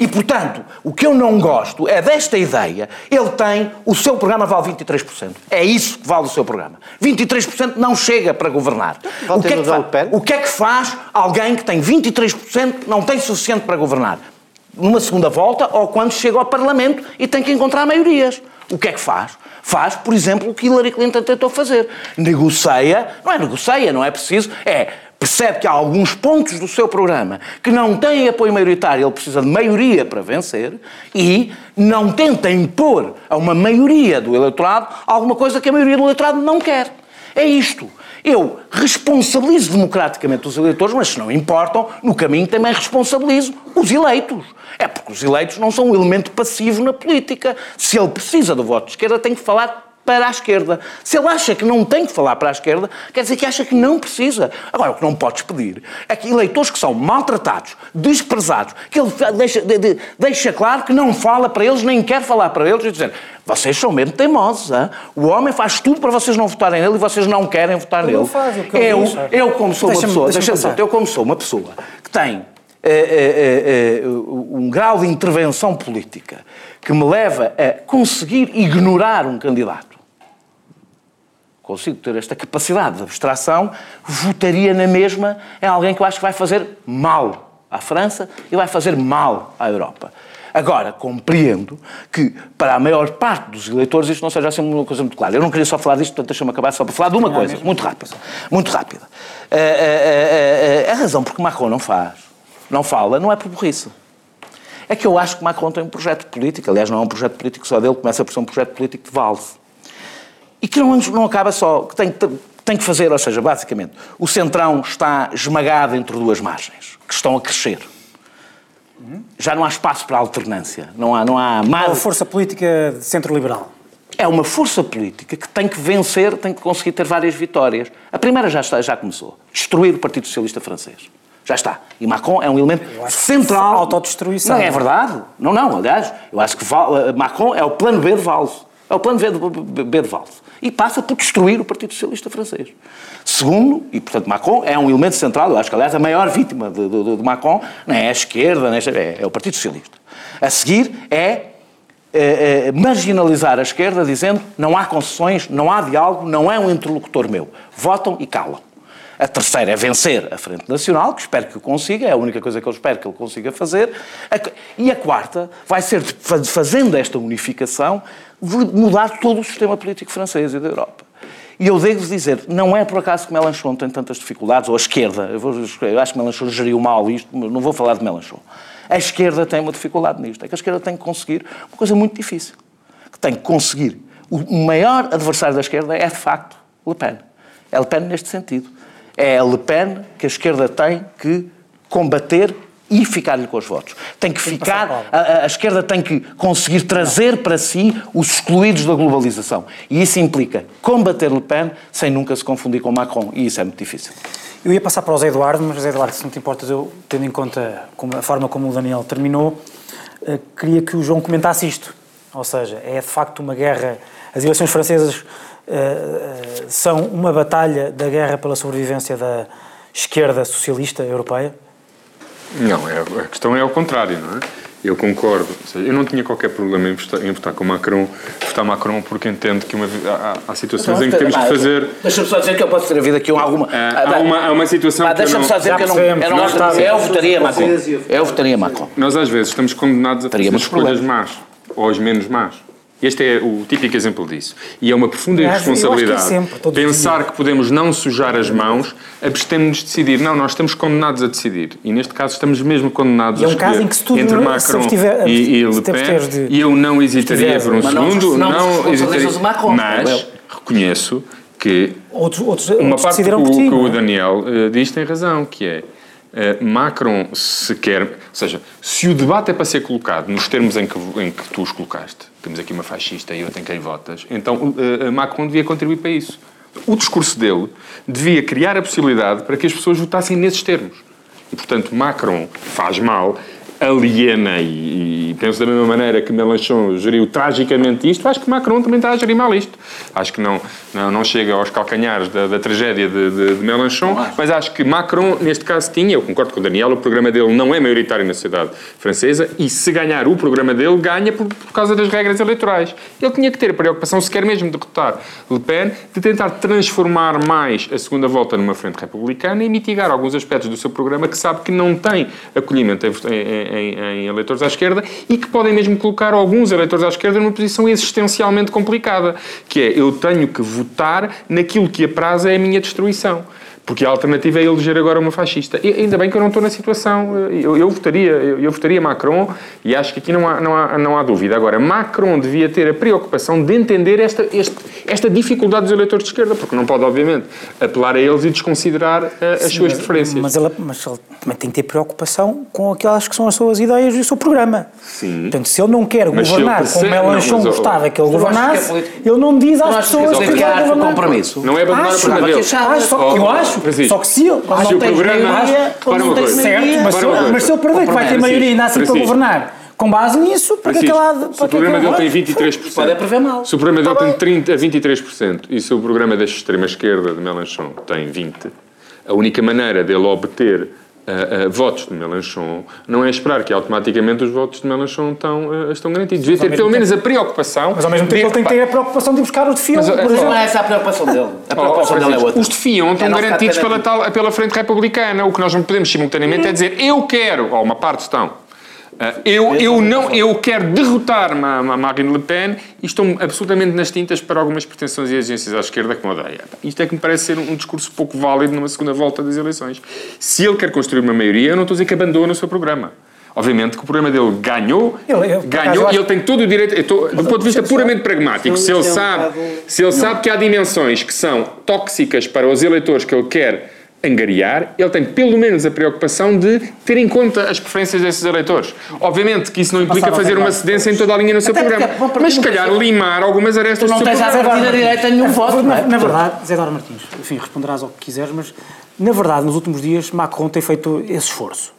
E, portanto, o que eu não gosto é desta ideia. Ele tem, o seu programa vale 23%. É isso que vale o seu programa. 23% não chega para governar. O que, é que faz, o que é que faz alguém que tem 23% não tem suficiente para governar? Numa segunda volta ou quando chega ao Parlamento e tem que encontrar maiorias. O que é que faz? Faz, por exemplo, o que Hillary Clinton tentou fazer. Negocia, não é negocia, não é preciso, é percebe que há alguns pontos do seu programa que não têm apoio maioritário, ele precisa de maioria para vencer, e não tenta impor a uma maioria do eleitorado alguma coisa que a maioria do eleitorado não quer. É isto. Eu responsabilizo democraticamente os eleitores, mas se não importam, no caminho também responsabilizo os eleitos. É porque os eleitos não são um elemento passivo na política. Se ele precisa do voto de esquerda, tem que falar para a esquerda. Se ele acha que não tem que falar para a esquerda, quer dizer que acha que não precisa. Agora, o que não podes pedir é que eleitores que são maltratados, desprezados, que ele deixa, de, de, deixa claro que não fala para eles, nem quer falar para eles, e dizer vocês são mesmo teimosos. Hein? O homem faz tudo para vocês não votarem nele e vocês não querem votar nele. Faz, eu, eu, eu, como sou uma pessoa, deixa deixa eu como sou uma pessoa que tem é, é, é, um grau de intervenção política que me leva a conseguir ignorar um candidato consigo ter esta capacidade de abstração, votaria na mesma em alguém que eu acho que vai fazer mal à França e vai fazer mal à Europa. Agora, compreendo que para a maior parte dos eleitores isto não seja assim uma coisa muito clara. Eu não queria só falar disto, portanto deixa-me acabar só para falar de uma coisa, muito rápida. Muito rápida. A, a, a, a, razão porque Macron não faz, não fala, não é por burrice. É que eu acho que Macron tem um projeto político, aliás não é um projeto político só dele, começa por ser um projeto político de valse e que não, não acaba só, que tem, tem que fazer, ou seja, basicamente, o centrão está esmagado entre duas margens, que estão a crescer. Já não há espaço para alternância. Não há, não há mais. Uma força política de centro-liberal. É uma força política que tem que vencer, tem que conseguir ter várias vitórias. A primeira já, está, já começou. Destruir o Partido Socialista Francês. Já está. E Macron é um elemento central. Autodestruição. Não, é verdade. Não, não. Aliás, eu acho que eh, Macron é o plano B de Valls. É o plano B de, B de Valls. E passa por destruir o Partido Socialista Francês. Segundo, e portanto Macron é um elemento central, eu acho que aliás a maior vítima de, de, de Macron não é a esquerda, não é, é, é o Partido Socialista. A seguir é é, é, marginalizar a esquerda dizendo não há concessões, não há diálogo, não é um interlocutor meu. Votam e calam. A terceira é vencer a Frente Nacional, que espero que o consiga, é a única coisa que eu espero que ele consiga fazer. E a quarta vai ser, fazendo esta unificação, mudar todo o sistema político francês e da Europa. E eu devo dizer, não é por acaso que Melanchon tem tantas dificuldades, ou a esquerda, eu, vou, eu acho que Melanchon geriu mal isto, não vou falar de Melanchon. A esquerda tem uma dificuldade nisto. É que a esquerda tem que conseguir uma coisa muito difícil. Que tem que conseguir. O maior adversário da esquerda é, de facto, Le Pen. É Le Pen neste sentido. É a Le Pen que a esquerda tem que combater e ficar-lhe com os votos. Tem que ficar, a, a, esquerda tem que conseguir trazer para si os excluídos da globalização. E isso implica combater Le Pen sem nunca se confundir com Macron. E isso é muito difícil. Eu ia passar para o Zé Eduardo, mas Zé Eduardo, se não te importas, eu, tendo em conta a forma como o Daniel terminou, eh, queria que o João comentasse isto. Ou seja, é de facto uma guerra. As eleições francesas são uma batalha da guerra pela sobrevivência da esquerda socialista europeia? Não, é, a questão é ao contrário, não é? Eu concordo. Eu não tinha qualquer problema em votar, em votar com Macron, votar Macron porque entendo que uma, há, há situações então, em que temos que fazer. Deixa-me só dizer que eu posso ter havido aqui alguma. há, uma, há uma situação ah, Deixa-me só dizer que eu não. Eu, não, eu, eu votaria Macron. Eu votaria Macron. Nós às vezes estamos condenados a fazer escolhas más ou as menos más. Este é o típico exemplo disso. E é uma profunda irresponsabilidade que é sempre, pensar que podemos não sujar as mãos, abstemos-nos de decidir. Não, nós estamos condenados a decidir. E neste caso estamos mesmo condenados e é um caso em que se tudo, entre Macron tiver, e, e Le Pen. E eu não hesitaria por um segundo. Não, não, não hesitaria. Macron, mas reconheço que outros, outros, uma outros parte que o, que o Daniel uh, diz tem razão, que é Uh, Macron, se quer, ou seja, se o debate é para ser colocado nos termos em que, em que tu os colocaste, temos aqui uma fascista e outra em quem votas, então uh, Macron devia contribuir para isso. O discurso dele devia criar a possibilidade para que as pessoas votassem nesses termos. E, portanto, Macron faz mal aliena e, e, penso da mesma maneira que Melanchon geriu tragicamente isto, acho que Macron também está a gerir mal isto. Acho que não, não, não chega aos calcanhares da, da tragédia de, de, de Melanchon, acho. mas acho que Macron, neste caso, tinha, eu concordo com o Daniel, o programa dele não é maioritário na sociedade francesa e se ganhar o programa dele, ganha por, por causa das regras eleitorais. Ele tinha que ter a preocupação, se quer mesmo derrotar Le Pen, de tentar transformar mais a segunda volta numa frente republicana e mitigar alguns aspectos do seu programa que sabe que não tem acolhimento em, em em, em, eleitores à esquerda e que podem mesmo colocar alguns eleitores à esquerda numa posição existencialmente complicada, que é eu tenho que votar naquilo que apraz é a minha destruição. Porque a alternativa é eleger agora uma fascista. E ainda bem que eu não estou na situação. Eu, eu votaria, eu, eu, votaria Macron e acho que aqui não há, não, há, não há dúvida. Agora, Macron devia ter a preocupação de entender esta, este, esta dificuldade dos eleitores de esquerda, porque não pode, obviamente, apelar a eles e desconsiderar a, as Sim, suas preferências. Mas, ela, mas ele também tem que ter preocupação com aquelas que são as suas ideias e o seu programa. Sim. Portanto, se ele não quer mas governar como Melanchon gostava que ele governasse, que é ele não diz às pessoas que, que ele governar. compromisso. Não é abandonar o programa dele. Eu acho acho. Só que se ele não tem maioria, para uma coisa. Certo, mas, se, mas se ele perder que vai ter maioria ainda assim para governar, com base nisso, para que aquela. Se o programa dele tem 23%. Pode é prever mal. Se o programa dele tá tem 30 a 23% e se o programa da extrema-esquerda de Melanchon tem 20%, a única maneira dele obter uh, uh, votos de Melanchon, não é esperar que automaticamente os votos de Melanchon estão, uh, estão garantidos. Devia ter pelo menos a preocupação. Mas ao mesmo tempo ele tem que ter a preocupação de buscar os de Fion. Mas, por exemplo. Não é essa a preocupação dele. A preocupação oh, dele é outra. Os de Fion estão é garantidos pela, tal, pela Frente Republicana. O que nós não podemos simultaneamente é dizer eu quero, ou uma parte estão eu, eu, não, eu quero derrotar Marine Le Pen e estou absolutamente nas tintas para algumas pretensões e agências à esquerda que me odeia. Isto é que me parece ser um discurso pouco válido numa segunda volta das eleições. Se ele quer construir uma maioria, eu não estou a dizer que abandone o seu programa. Obviamente que o programa dele ganhou, eu- ganhou acho- e ele tem todo o direito, estou- do ponto de vista puramente pragmático, se ele sabe, se ele sabe que há dimensões que são tóxicas para os eleitores que ele quer angariar, ele tem pelo menos a preocupação de ter em conta as preferências desses eleitores. Obviamente que isso não implica fazer a uma cedência em toda a linha no seu Até programa, mas se calhar limar algumas arestas não do seu tens à programa. partida direita nenhum <laughs> voto, não na, é? na verdade, Zé Eduardo Martins, enfim, responderás ao que quiseres, mas na verdade, nos últimos dias, Macron tem feito esse esforço.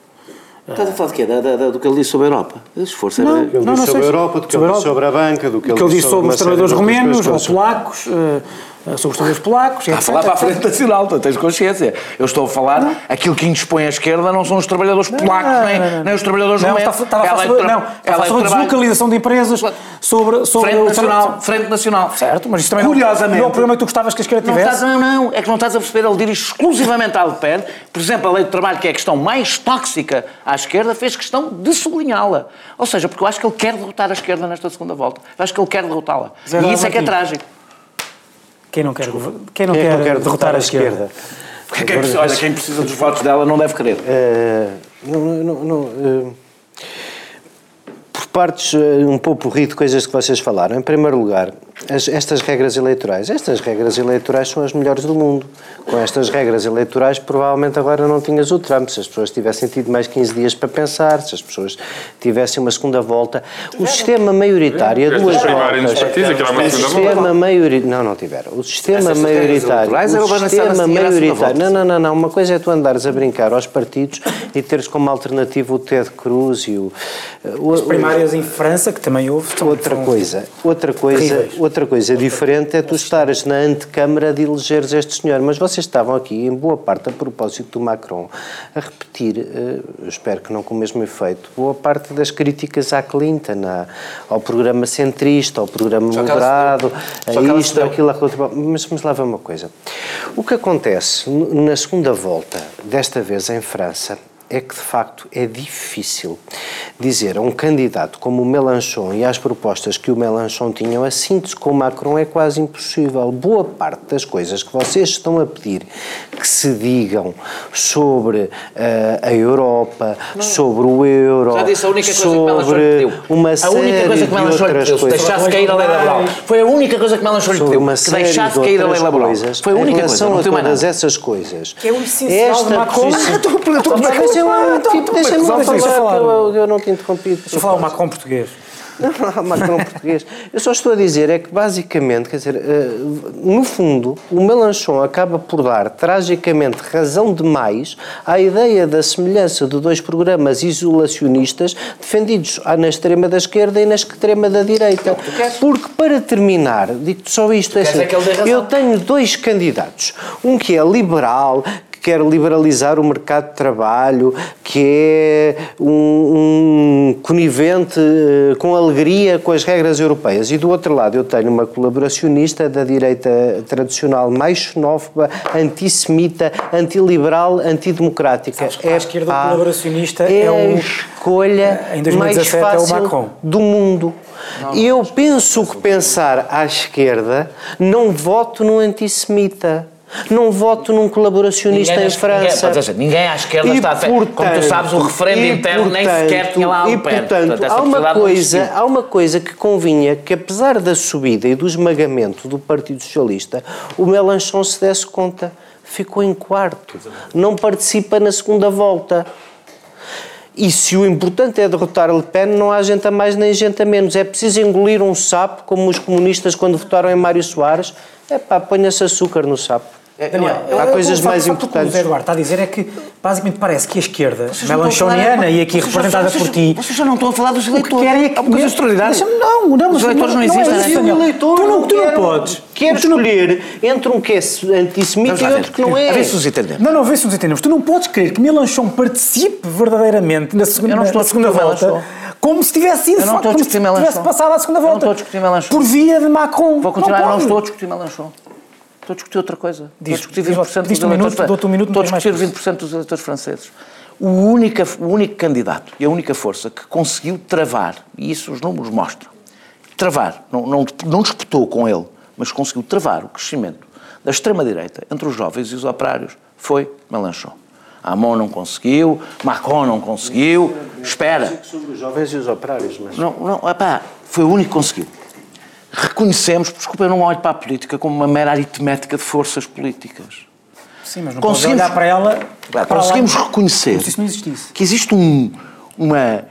Estás a falar de quê? Da- da- da- do que ele disse sobre a Europa? Esse esforço Não. que ele Não, disse não sobre a. Europa, do que Sobre ele a disse sobre a banca, do que que ele disse sobre os trabalhadores romenos ou polacos, eh, sobre os trabalhadores polacos. Está a falar para a Frente Nacional, tens consciência. Eu estou a falar, aquilo que indispõe a esquerda não são os trabalhadores polacos, nem, nem os trabalhadores Não, estava, estava a falar sobre, não, é a estava a falar sobre deslocalização de empresas, sobre, sobre Frente o- Nacional, Frente Nacional. Certo, mas isto também não- Curiosamente- não é o programa que tu gostavas que a esquerda Não, tivesse. estás, não, não, é que não estás a perceber, ele dirige exclusivamente à Pen. Por exemplo, a lei de trabalho, que é a questão mais tóxica à esquerda, fez questão de sublinhá-la. Ou seja, porque eu acho que ele quer derrotar a esquerda nesta segunda volta. Eu acho que ele quer derrotá-la. E isso é que é trágico. Quem não quer, quem não Quem é que quer, não quer derrotar a esquerda? Porque quem, precisa- olha, quem precisa dos votos dela não deve querer. Eh, não, não, não, eh, por partes, eh, um pouco rir de coisas que vocês falaram. Em primeiro lugar, as- estas regras eleitorais. Estas regras eleitorais são as melhores do mundo. Com estas regras eleitorais, provavelmente agora não tinhas o Trump. Se as pessoas tivessem tido mais 15 dias para pensar, se as pessoas tivessem uma segunda volta. O sistema maioritário, é duas voltas. partidos, O sistema maioritário. Não, não tiveram. O sistema maioritário. O sistema maioritário. Não, não, não, não. Uma coisa é tu andares a brincar aos partidos e teres como alternativa o Ted Cruz e o. o- As primárias em França, que também houve. Outra coisa, outra coisa. Outra coisa diferente é tu estares na antecâmara de elegeres este senhor, mas vocês estavam aqui, em boa parte a propósito do Macron, a repetir, eh, espero que não com o mesmo efeito, boa parte das críticas à Clinton, à- ao programa centrista, ao programa moderado, Só que a isto, aquilo, aquilo, aquilo. Mas vamos lá ver uma coisa. O que acontece na segunda volta, desta vez em França, é que de facto é difícil dizer a um candidato como o Mélenchon e às propostas que o Mélenchon tinham, a síntese com o Macron é quase impossível. Boa parte das coisas que vocês estão a pedir que se digam sobre eh, a Europa, sobre o euro, Já disse a única coisa que Melanchon sobre lhe pediu. uma a série única coisa que de Melanchon lhe outras pediu, coisas. deixasse cair a lei laboral. Foi a única coisa que Melanchon pediu, uma que série deixasse de cair a lei laboral. coisas, Foi a única coisa, não a tem mais todas nada. essas coisas. Que é o essencial de Macron. posição- <laughs> Ah, tu- tu- tu- Então, tipo, deixa-me falar, falar. eu, eu não te interrompi. Deixa eu falar o Macron português. <laughs> Não, Macron português. Eu só estou a dizer é que, basicamente, quer dizer, eh, no fundo, o Melanchon acaba por dar, tragicamente, razão demais à ideia da semelhança de dois programas isolacionistas defendidos ah, na extrema da esquerda e na extrema da direita. Porque, para terminar, digo-te só isto, é assim, é eu tenho dois candidatos. Um que é liberal, quer liberalizar o mercado de trabalho, que é um, um conivente eh, com alegria com as regras europeias. E do outro lado eu tenho uma colaboracionista da direita tradicional mais xenófoba, antissemita, antiliberal, antidemocrática. Para a esquerda o pá, colaboracionista é é um- a escolha Em mais 2017 é o fácil Macron. do mundo. eu penso que pensar à esquerda, não voto num antissemita. Não voto num colaboracionista Ninguém em ninguém- França. pode dizer, ninguém à esquerda E, está a fe- Como tu sabes, o referendo e, interno nem portanto, sequer tinha lá E o pé. portanto, essa há uma, coisa, há uma coisa que convinha que, apesar da subida e do esmagamento do Partido Socialista, o Melanchon se desse conta. Ficou em quarto. Não participa na segunda volta. E se o importante é derrotar Le Pen, não há gente a mais nem gente a menos. É preciso engolir um sapo, como os comunistas quando votaram em Mário Soares. É pá, ponha-se açúcar no sapo. Daniel, há eu- coisas eu- mais o facto que O importantes. Zé Eduardo está a dizer é que, basicamente, parece que a esquerda, não a melanchoniana falar- e aqui representada por ti, Vocês já não estão a falar dos o que eleitores. querem é que... É uma coisa extraordinária. Deixa-me- Não, não, mas Os eleitores não é existem, isso, né? Daniel. o eleitor Tu não, tu não podes. Quer Tu não- escolher entre um que é antissemita e outro ver. que não é. A ver se nos entendemos. Não, não, vê se nos entendemos. Tu não podes querer que Melanchon participe verdadeiramente na segunda, Eu não estou na a segunda volta como se tivesse não a como se tivesse passado à segunda Eu não volta. estou a discutir Melanchon. Por via de Macron. Vou continuar, não pode. estou a discutir Melanchon. Estou a discutir outra coisa. Diz- estou a discutir diz- 20% dos um eleitores minuto, dou-te um minuto, Estou a discutir mais 20% dos eleitores franceses. O único, o único candidato e a única força que conseguiu travar, e isso os números mostram, travar, não, não, não disputou com ele, mas conseguiu travar o crescimento da extrema-direita entre os jovens e os operários, foi Melanchon. Hamon não conseguiu, Macron não conseguiu. Espera. Sobre os jovens e os operários, mas... Não, não, epá, foi o único que conseguiu. Reconhecemos, desculpa, eu não olho para a política como uma mera aritmética de forças políticas. Sim, mas não Conseguimos- olhar para ela... Para conseguimos lá, reconhecer que existe um- uma,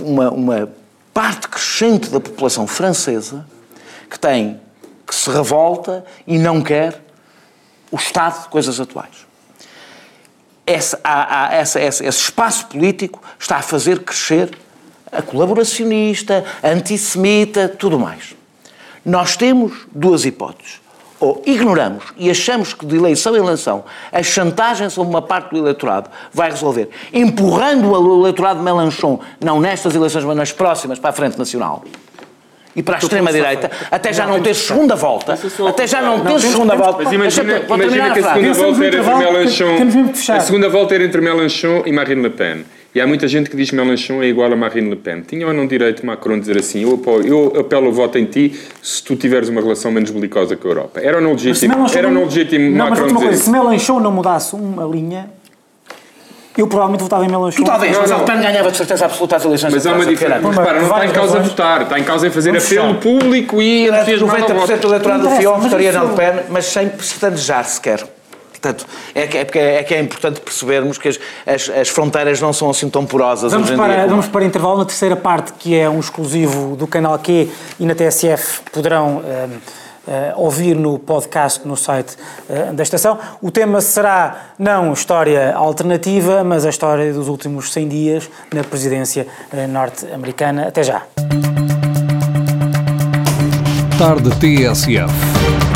uma, uma parte crescente da população francesa que tem, que se revolta e não quer o estado de coisas atuais. Esse, há- há- essa- esse, esse espaço político está a fazer crescer a colaboracionista, a antissemita, tudo mais. Nós temos duas hipóteses. Ou ignoramos e achamos que de eleição em eleição a chantagem sobre uma parte do eleitorado vai resolver, empurrando o eleitorado de Melanchon, não nestas eleições, mas nas próximas, para a Frente Nacional e para a extrema-direita, até já não ter segunda volta, até já não ter segunda volta. Mas imagina, imagina que a segunda volta era entre fechar. A segunda volta era entre Mélenchon e Marine Le Pen. E há muita gente que diz que Mélenchon é igual a Marine Le Pen. Tinha ou não direito Macron dizer assim: eu, apoio, eu apelo o voto em ti se tu tiveres uma relação menos belicosa com a Europa? Era ou não Mas legítimo, era não legítimo Não, mas Macron uma dizer coisa, se isso? Mélenchon não mudasse uma linha, eu provavelmente votava em Mélenchon. Tu talvez, Não, mas não. Le Pen ganhava de certeza absoluta as eleições Mas há uma diferença. Repara, não está em causa razões. votar, está em causa em fazer Vamos apelo fechar. público e entusiasmar ao 90% do eleitorado do FIOM votaria na mas Le Pen, mas sem pestanejar sequer. Portanto, é que é, porque é, que é importante percebermos que as, as, as fronteiras não são assim tão porosas Vamos hoje em para, dia. vamos para intervalo na terceira parte, que é um exclusivo do canal Q e na TSF poderão eh, eh, ouvir no podcast no site eh, da estação. O tema será não história alternativa, mas a história dos últimos 100 dias na presidência eh, norte-americana. Até já. Tarde TSF.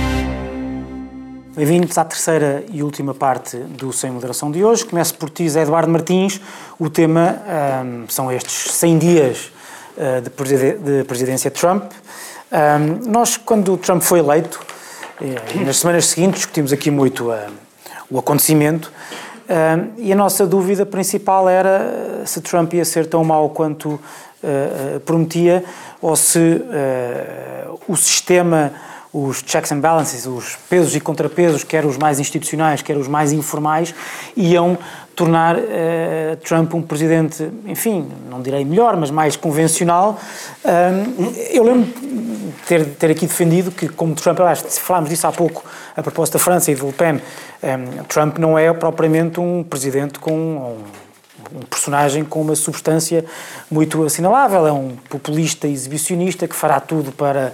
Bem-vindos à terceira e última parte do Sem Moderação de hoje. Começo por ti, Zé Eduardo Martins. O tema ahm, são estes 100 dias ah, de, preside- de presidência Trump. Ahm, nós, quando o Trump foi eleito, eh, nas semanas seguintes discutimos aqui muito ah, o acontecimento e a nossa dúvida principal era se Trump ia ser tão mau quanto ah, ah, prometia ou se ah, o sistema os checks and balances, os pesos e contrapesos, quer os mais institucionais, quer os mais informais, iam tornar eh, Trump um presidente, enfim, não direi melhor, mas mais convencional. Ahm, eu lembro ter, ter aqui defendido que, como Trump, que falámos disso há pouco, a propósito da França e de Le Pen, ahm, Trump não é propriamente um presidente com um, um personagem com uma substância muito assinalável. É um populista exibicionista que fará tudo para,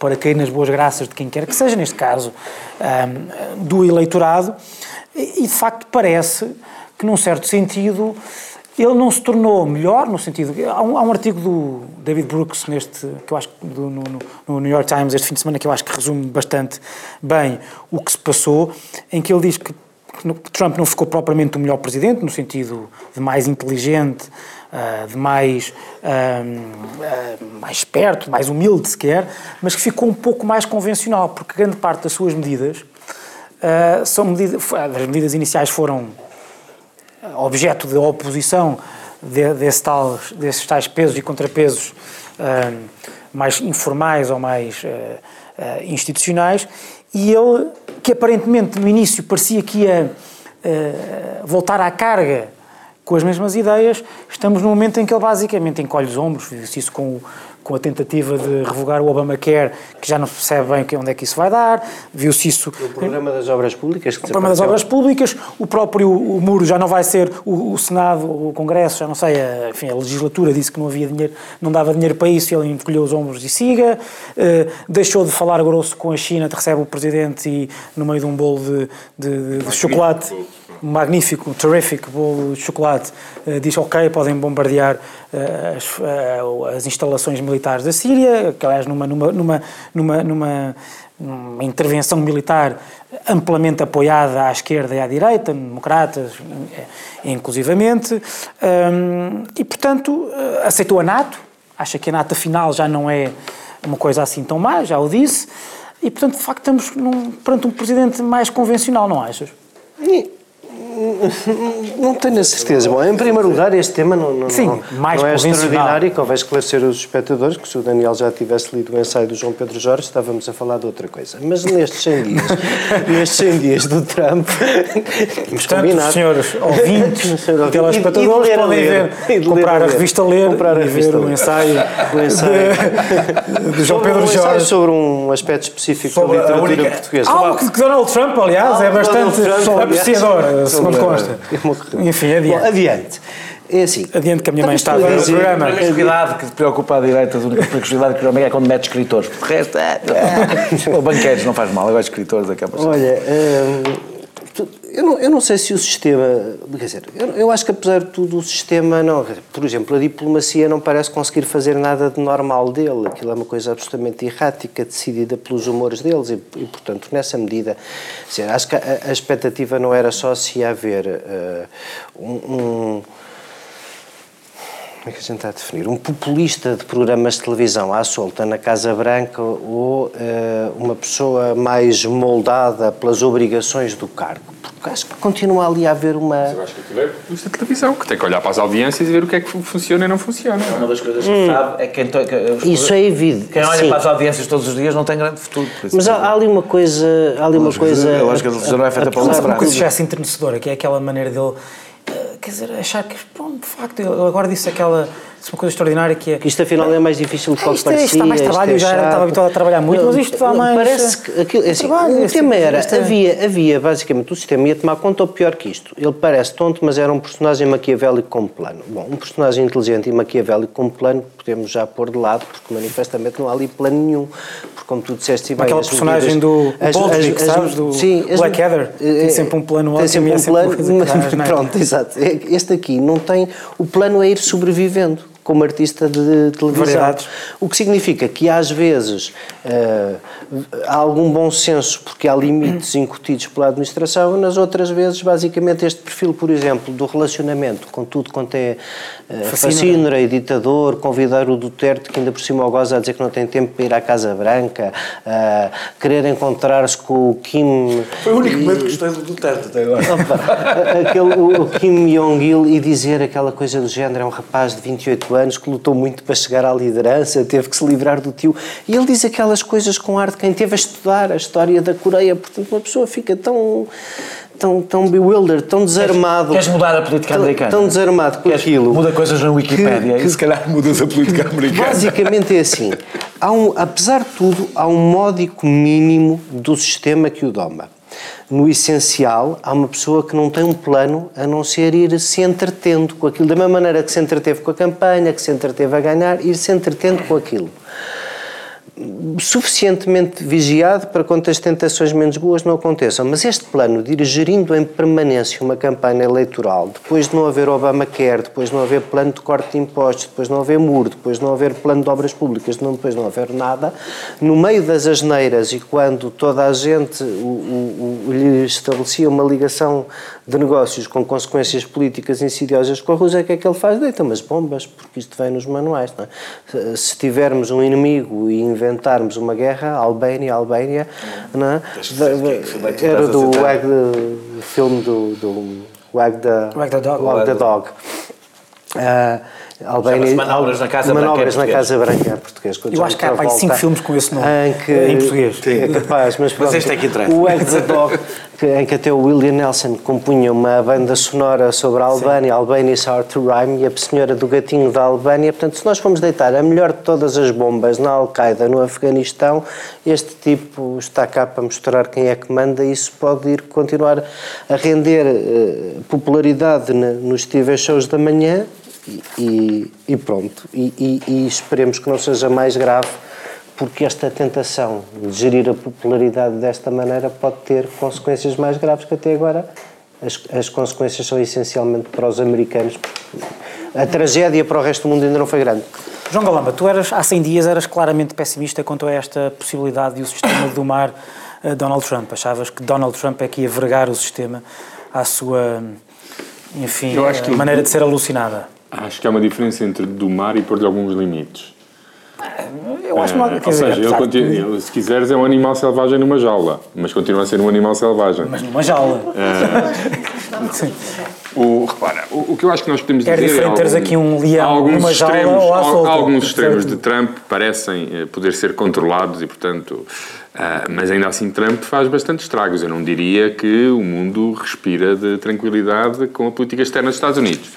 para cair nas boas graças de quem quer que seja, neste caso ahm, do eleitorado. E, de facto, parece que, num certo sentido, ele não se tornou melhor, no sentido. Há um, há um artigo do David Brooks, neste, que eu acho do- no, no- New York Times, este fim de semana, que eu acho que resume bastante bem o que se passou, em que ele diz que que Trump não ficou propriamente o melhor presidente, no sentido de mais inteligente, ah, de mais, ah, ah, mais esperto, mais humilde sequer, mas que ficou um pouco mais convencional, porque grande parte das suas medidas são medidas, as medidas iniciais foram objeto de oposição de, desse tal, desses tais pesos e contrapesos ah, mais informais ou mais ah, ah, institucionais, e ele, que aparentemente no início parecia que ia voltar à carga com as mesmas ideias, estamos num momento em que ele basicamente encolhe os ombros, viu-se isso com, com a tentativa de revogar o Obamacare, que já não se percebe bem que- onde é que isso vai dar, viu-se isso... O programa das obras públicas que O problema das obras públicas, o próprio o muro já não vai ser o, o Senado, o Congresso, já não sei, a, enfim, a legislatura disse que não havia dinheiro, não dava dinheiro para isso, e ele encolheu os ombros e siga, Eh, deixou de falar grosso com a China, recebe o Presidente e no meio de um bolo de, de- de- de chocolate, magnífico, terrific bolo de chocolate, eh, diz ok, podem bombardear eh, as, eh, as instalações militares da Síria, que aliás numa, numa, numa, numa, numa uma intervenção militar amplamente apoiada à esquerda e à direita, democratas, inclusivamente, e, portanto, aceitou a NATO, acha que a nata final já não é uma coisa assim tão má, já o disse, e portanto, de facto, estamos num, perante um presidente mais convencional, não achas? Não tenho a certeza. Bom, em primeiro lugar, este tema não, não, Sim, não, mais não é extraordinário convém esclarecer os espectadores que se o Daniel já tivesse lido o ensaio do João Pedro Jorge, estávamos a falar de outra coisa. Mas nestes 100 dias, <laughs> nestes 100 dias do Trump, Portanto, combinado. senhores <laughs> ouvintes, telespectadores. E ler podem ler. ver, ler comprar a a ler. revista Ler Comprar a revista ver o Ler. ensaio, O ensaio. de, <laughs> de João Pedro um Jorge. sobre um aspecto específico Sobre da a literatura única- portuguesa. Algo que Donald Trump, aliás, é bastante Trump, apreciador, Sobre- consta. É Enfim, Bom, adiante. adiante. É assim. Adiante que a minha mãe está a Talvez ver o programa. A prioridade que te preocupa à direita, a única prioridade que é quando mete escritores. Porque o resto é. <laughs> Ou banqueiros, não faz mal. Agora escritores acabam Olha, hum, eu, não, eu não sei se o sistema. Quer dizer, eu, eu acho que apesar de tudo o sistema não. Por exemplo, a diplomacia não parece conseguir fazer nada de normal dele. Aquilo é uma coisa absolutamente errática, decidida pelos humores deles e, e, portanto, nessa medida. dizer, acho que a, a expectativa não era só se ia haver eh, um- um como é que a gente está a definir? Um populista de programas de televisão à solta na Casa Branca ou eh, uma pessoa mais moldada pelas obrigações do cargo? Porque acho que continua ali a haver uma. Eu acho que aquilo é populista de televisão, que tem que olhar para as audiências e ver o que é que funciona e não funciona. Uma das coisas que se sabe é que quem, to- que Isso é evidente. quem olha sim. para as audiências todos os dias não tem grande futuro. Mas há, há ali uma coisa. Há ali uma coisa. a lógica da televisão não é feita para apesar lucrar. uma coisa de já assim enternecedora, que é aquela maneira dele, eh, quer dizer, achar que, pronto, de facto, ele agora disse aquela, uma coisa extraordinária que é. Isto afinal é mais difícil do que o que isto é- parecia. isto dá mais trabalho, é eu já era- estava habituado a trabalhar muito, mas isto dá não, mais, Parece eh, que aquilo, é assim, trabalho, o tema era, este é- havia, havia basicamente o sistema ia tomar conta ou pior que isto. Ele parece tonto, mas era um personagem maquiavélico com plano. Bom, um personagem inteligente e maquiavélico com plano podemos já pôr de lado, porque manifestamente não há ali plano nenhum. Porque como tu disseste bem, Aquela personagem medidas- do as- as- sabes? Do sim, Blackadder, tem é- sempre um plano Tem ótimo sempre é um sempre uma plano, mas, <laughs> pronto, exato. Este aqui não tem, o plano é ir sobrevivendo como artista de televisão. Variedades. O que significa que às vezes eh, há algum bom senso porque há limites incutidos pela administração, nas outras vezes, basicamente, este perfil, por exemplo, do relacionamento com tudo quanto é uh, Fascínora. e ditador, convidar o Duterte, que ainda por cima o goza a dizer que não tem tempo para ir à Casa Branca, eh, querer encontrar-se com o Kim. Foi o único momento que gostei do Duterte até agora. Opa, <laughs> aquele, o, o Kim Jong-il e dizer aquela coisa do género, é um rapaz de 28 anos que lutou muito para chegar à liderança, teve que se livrar do tio. E ele diz aquelas coisas com ar de quem teve a estudar a história da Coreia. Portanto, uma pessoa fica tão, tão, tão bewildered, tão desarmado. Queres mudar a política tão, americana? Tão desarmado com Queres- aquilo. Muda coisas na Wikipédia que- e se calhar mudas a política americana. Basicamente é assim. Há um, apesar de tudo, há um módico mínimo do sistema que o doma. No essencial, há uma pessoa que não tem um plano a não ser ir se entretendo com aquilo. Da mesma maneira que se entreteve com a campanha, que se entreteve a ganhar, ir se entretendo com aquilo suficientemente vigiado para quando as tentações menos boas não aconteçam. Mas este plano de ir gerindo em permanência uma campanha eleitoral, depois de não haver Obamacare, depois de não haver plano de corte de impostos, depois de não haver muro, depois de não haver plano de obras públicas, depois de não haver nada, no meio das asneiras e quando toda a gente o, o, o, lhe estabelecia uma ligação de negócios com consequências políticas insidiosas com a Rússia, o que é que ele faz? Deita umas bombas, porque isto vem nos manuais. É? Se tivermos um inimigo e inventarmos uma guerra, Albânia, Albânia, não é? era do Wag, filme do, do Wag the, Wag the Dog. Wag the Dog. Uh, Albânia, Manobras na Casa Branca Manobras em na português. Casa Branca em português. Eu John acho que há, Travolta, cinco filmes com esse nome, em, que, em português. É capaz, mas, pronto, este é que interessa. O the Dog, que, em que até o William Nelson compunha uma banda sonora sobre a Albânia, Albania is hard to rhyme, e a senhora do gatinho da Albânia. Portanto, se nós formos deitar a melhor de todas as bombas na Al-Qaeda no Afeganistão, este tipo está cá para mostrar quem é que manda e isso pode ir continuar a render eh, popularidade na- nos TV shows da manhã e, e- pronto. E, e- e esperemos que não seja mais grave porque esta tentação de gerir a popularidade desta maneira pode ter consequências mais graves que até agora. As, as consequências são essencialmente para os americanos. A tragédia para o resto do mundo ainda não foi grande. João Galamba, tu eras, há 100 dias eras claramente pessimista quanto a esta possibilidade de o sistema domar eh, Donald Trump. Achavas que Donald Trump é que ia vergar o sistema à sua, enfim, Eu acho que eh, maneira de ser alucinada. Acho que há uma diferença entre domar e pôr-lhe alguns limites. Eu acho É, mal. ou seja, ele continua- se quiseres, é um animal selvagem numa jaula, mas continua a ser um animal selvagem. Mas numa jaula. <laughs> É. O, repara, o, o que eu acho que nós podemos É dizer diferente teres algum- aqui um leão alguns numa jaula extremos, ou à solta. Alguns extremos de Trump parecem eh, poder ser controlados e, portanto... ah, mas ainda assim Trump faz bastante estragos. Eu não diria que o mundo respira de tranquilidade com a política externa dos Estados Unidos.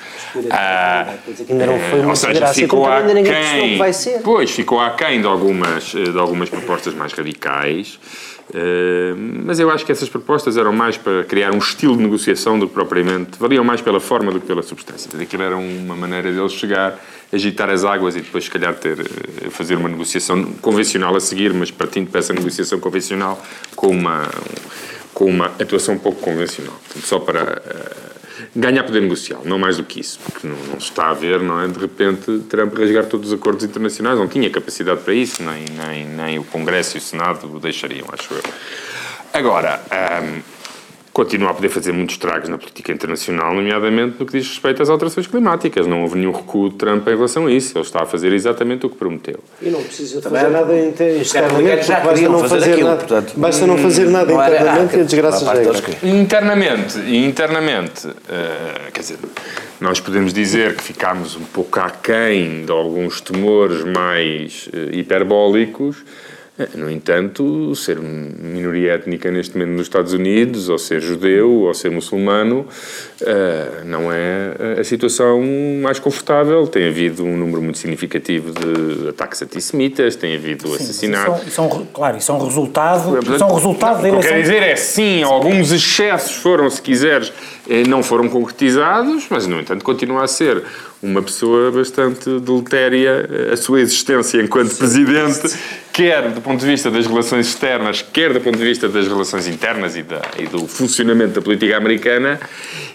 Ah, Ainda não foi eh, ou seja, ficou também ainda ninguém que vai ser. pois, ficou aquém de algumas, eh, de algumas propostas mais radicais, eh, mas eu acho que essas propostas eram mais para criar um estilo de negociação do que propriamente, valiam mais pela forma do que pela substância. Aquilo era uma maneira deles chegar, agitar as águas e depois, se calhar, ter, eh, fazer uma negociação convencional a seguir, mas partindo para essa negociação convencional com uma, com uma atuação pouco convencional. Portanto, só para eh, ganhar poder negocial, não mais do que isso, porque não, não se está a ver, não é? De repente, Trump rasgar todos os acordos internacionais, não tinha capacidade para isso, nem, nem, nem o Congresso e o Senado o deixariam, acho eu. Agora, continua a poder fazer muitos estragos na política internacional, nomeadamente no que diz respeito às alterações climáticas. Não houve nenhum recuo de Trump em relação a isso. Ele está a fazer exatamente o que prometeu. E não precisa Também fazer nada republicanos inter- externamente, já basta não fazer fazer aquilo, nada. portanto, Basta não fazer nada não era- internamente ah, e a desgraça que- Internamente, internamente, eh, quer dizer, nós podemos dizer que ficámos um pouco aquém de alguns temores mais eh, hiperbólicos. Eh, No entanto, ser minoria étnica neste momento nos Estados Unidos, ou ser judeu, ou ser muçulmano, eh, não é a situação mais confortável. Tem havido um número muito significativo de ataques antissemitas, tem havido assassinatos. São, são, claro, isso é um resultado, são resultado da não, O que eu eleição. quero dizer é, sim, alguns excessos foram, se quiseres, eh, não foram concretizados, mas, no entanto, continua a ser uma pessoa bastante deletéria eh, a sua existência enquanto presidente, quer do ponto de vista das relações externas, quer do ponto de vista das relações internas e, da, e do funcionamento da política americana,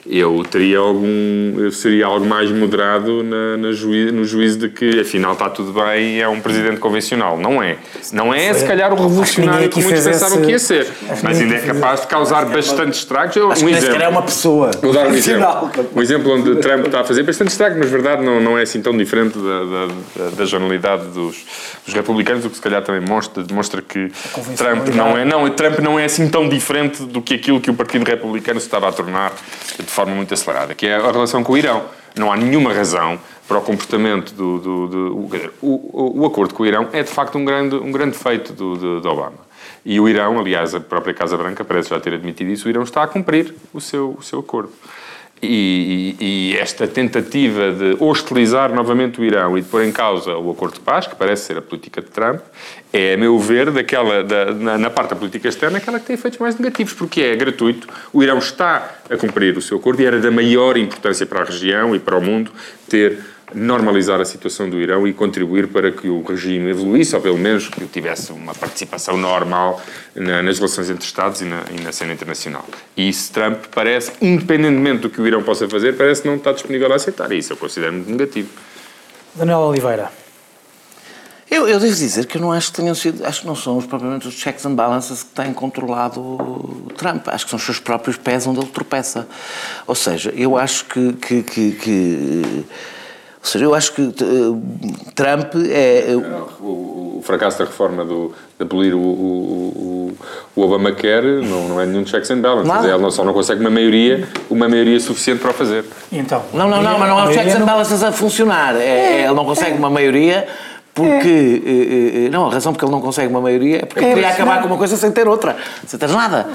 eu teria algum, eu seria algo mais moderado na, na juí- no juízo de que, afinal, está tudo bem e é um presidente convencional. Não é. Não é, se calhar, o revolucionário que muitos fez pensavam esse- que ia ser. que Mas ainda é capaz de causar bastante estragos. Um que nem sequer é exemplo. uma pessoa. Vou dar um <laughs> exemplo. Um exemplo onde Trump está a fazer bastante estrago, mas, verdade, não, não é assim tão diferente da, da, da, da jornalidade dos, dos republicanos, o que se calhar também mostra, demonstra que Trump não é, não, Trump não é assim tão diferente do que aquilo que o Partido Republicano se estava a tornar de forma muito acelerada, que é a relação com o Irão. Não há nenhuma razão para o comportamento do... do, do- o, o, o acordo com o Irão é, de facto, um grande, um grande feito do, do, do Obama. E o Irão, aliás, a própria Casa Branca parece já ter admitido isso, o Irão está a cumprir o seu, o seu acordo. E, e- e esta tentativa de hostilizar novamente o Irão e de pôr em causa o acordo de paz, que parece ser a política de Trump, é, a meu ver, daquela, da, na, na parte da política externa, aquela que tem efeitos mais negativos, porque é gratuito. O Irão está a cumprir o seu acordo e era da maior importância para a região e para o mundo ter normalizar a situação do Irão e contribuir para que o regime evoluísse, ou pelo menos que tivesse uma participação normal na- nas relações entre Estados e na, e na cena internacional. E isso Trump parece, independentemente do que o Irão possa fazer, parece não estar disponível a aceitar. E isso eu considero muito negativo. Daniel Oliveira. Eu, eu devo dizer que eu não acho que tenham sido, acho que não são os, propriamente os checks and balances que têm controlado o Trump. Acho que são os seus próprios pés onde ele tropeça. Ou seja, eu acho que. que, que, que- seja, eu acho que eh, Trump é. O, o fracasso da reforma do, de abolir o, o, o, o Obamacare não, não é nenhum checks and balances. Nada. Ele não, só não consegue uma maioria, uma maioria suficiente para o fazer. Então? Não, não, não, mas não é A o checks and não- balances a funcionar. É, é, ele não consegue uma maioria porque. eh, eh, não, a razão porque ele não consegue uma maioria é porque É, queria acabar não- com uma coisa sem ter outra, sem ter nada.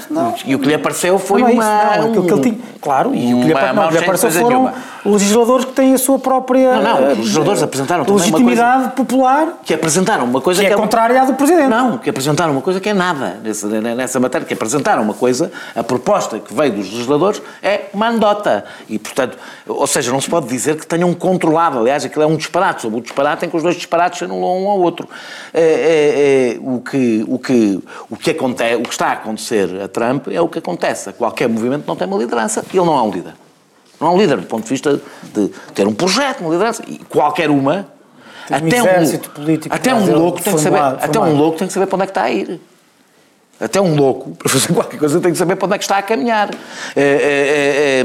E o que lhe apareceu foi não é isso, uma. não, aquilo que ele tinha, claro, e o que lhe, uma apa- não, o que lhe apareceu foram nenhuma. Legisladores que têm a sua própria Não, não, os eh, legisladores apresentaram também uma legitimidade popular que apresentaram uma coisa que que, é contrária à do Presidente. Não, que apresentaram uma coisa que é nada nessa, nessa matéria, que apresentaram uma coisa, a proposta que veio dos legisladores é uma anedota. E, portanto, ou seja, não se pode dizer que tenham controlado. Aliás, aquilo é um disparate. Sobre o disparate em que os dois disparates se anulam um ao outro. É, é, é, o, que, o, que, o, que acontece, o que está a acontecer a Trump é o que acontece. Qualquer movimento não tem uma liderança. Ele não é um líder. Não é um líder do ponto de vista de ter um projeto, uma liderança. E qualquer uma. Tem um até exército político até um louco tem que saber, formado- até um louco tem que saber para onde é que está a ir. Até um louco, para fazer <laughs> qualquer coisa, tem que saber para onde é que está a caminhar. É, é, é,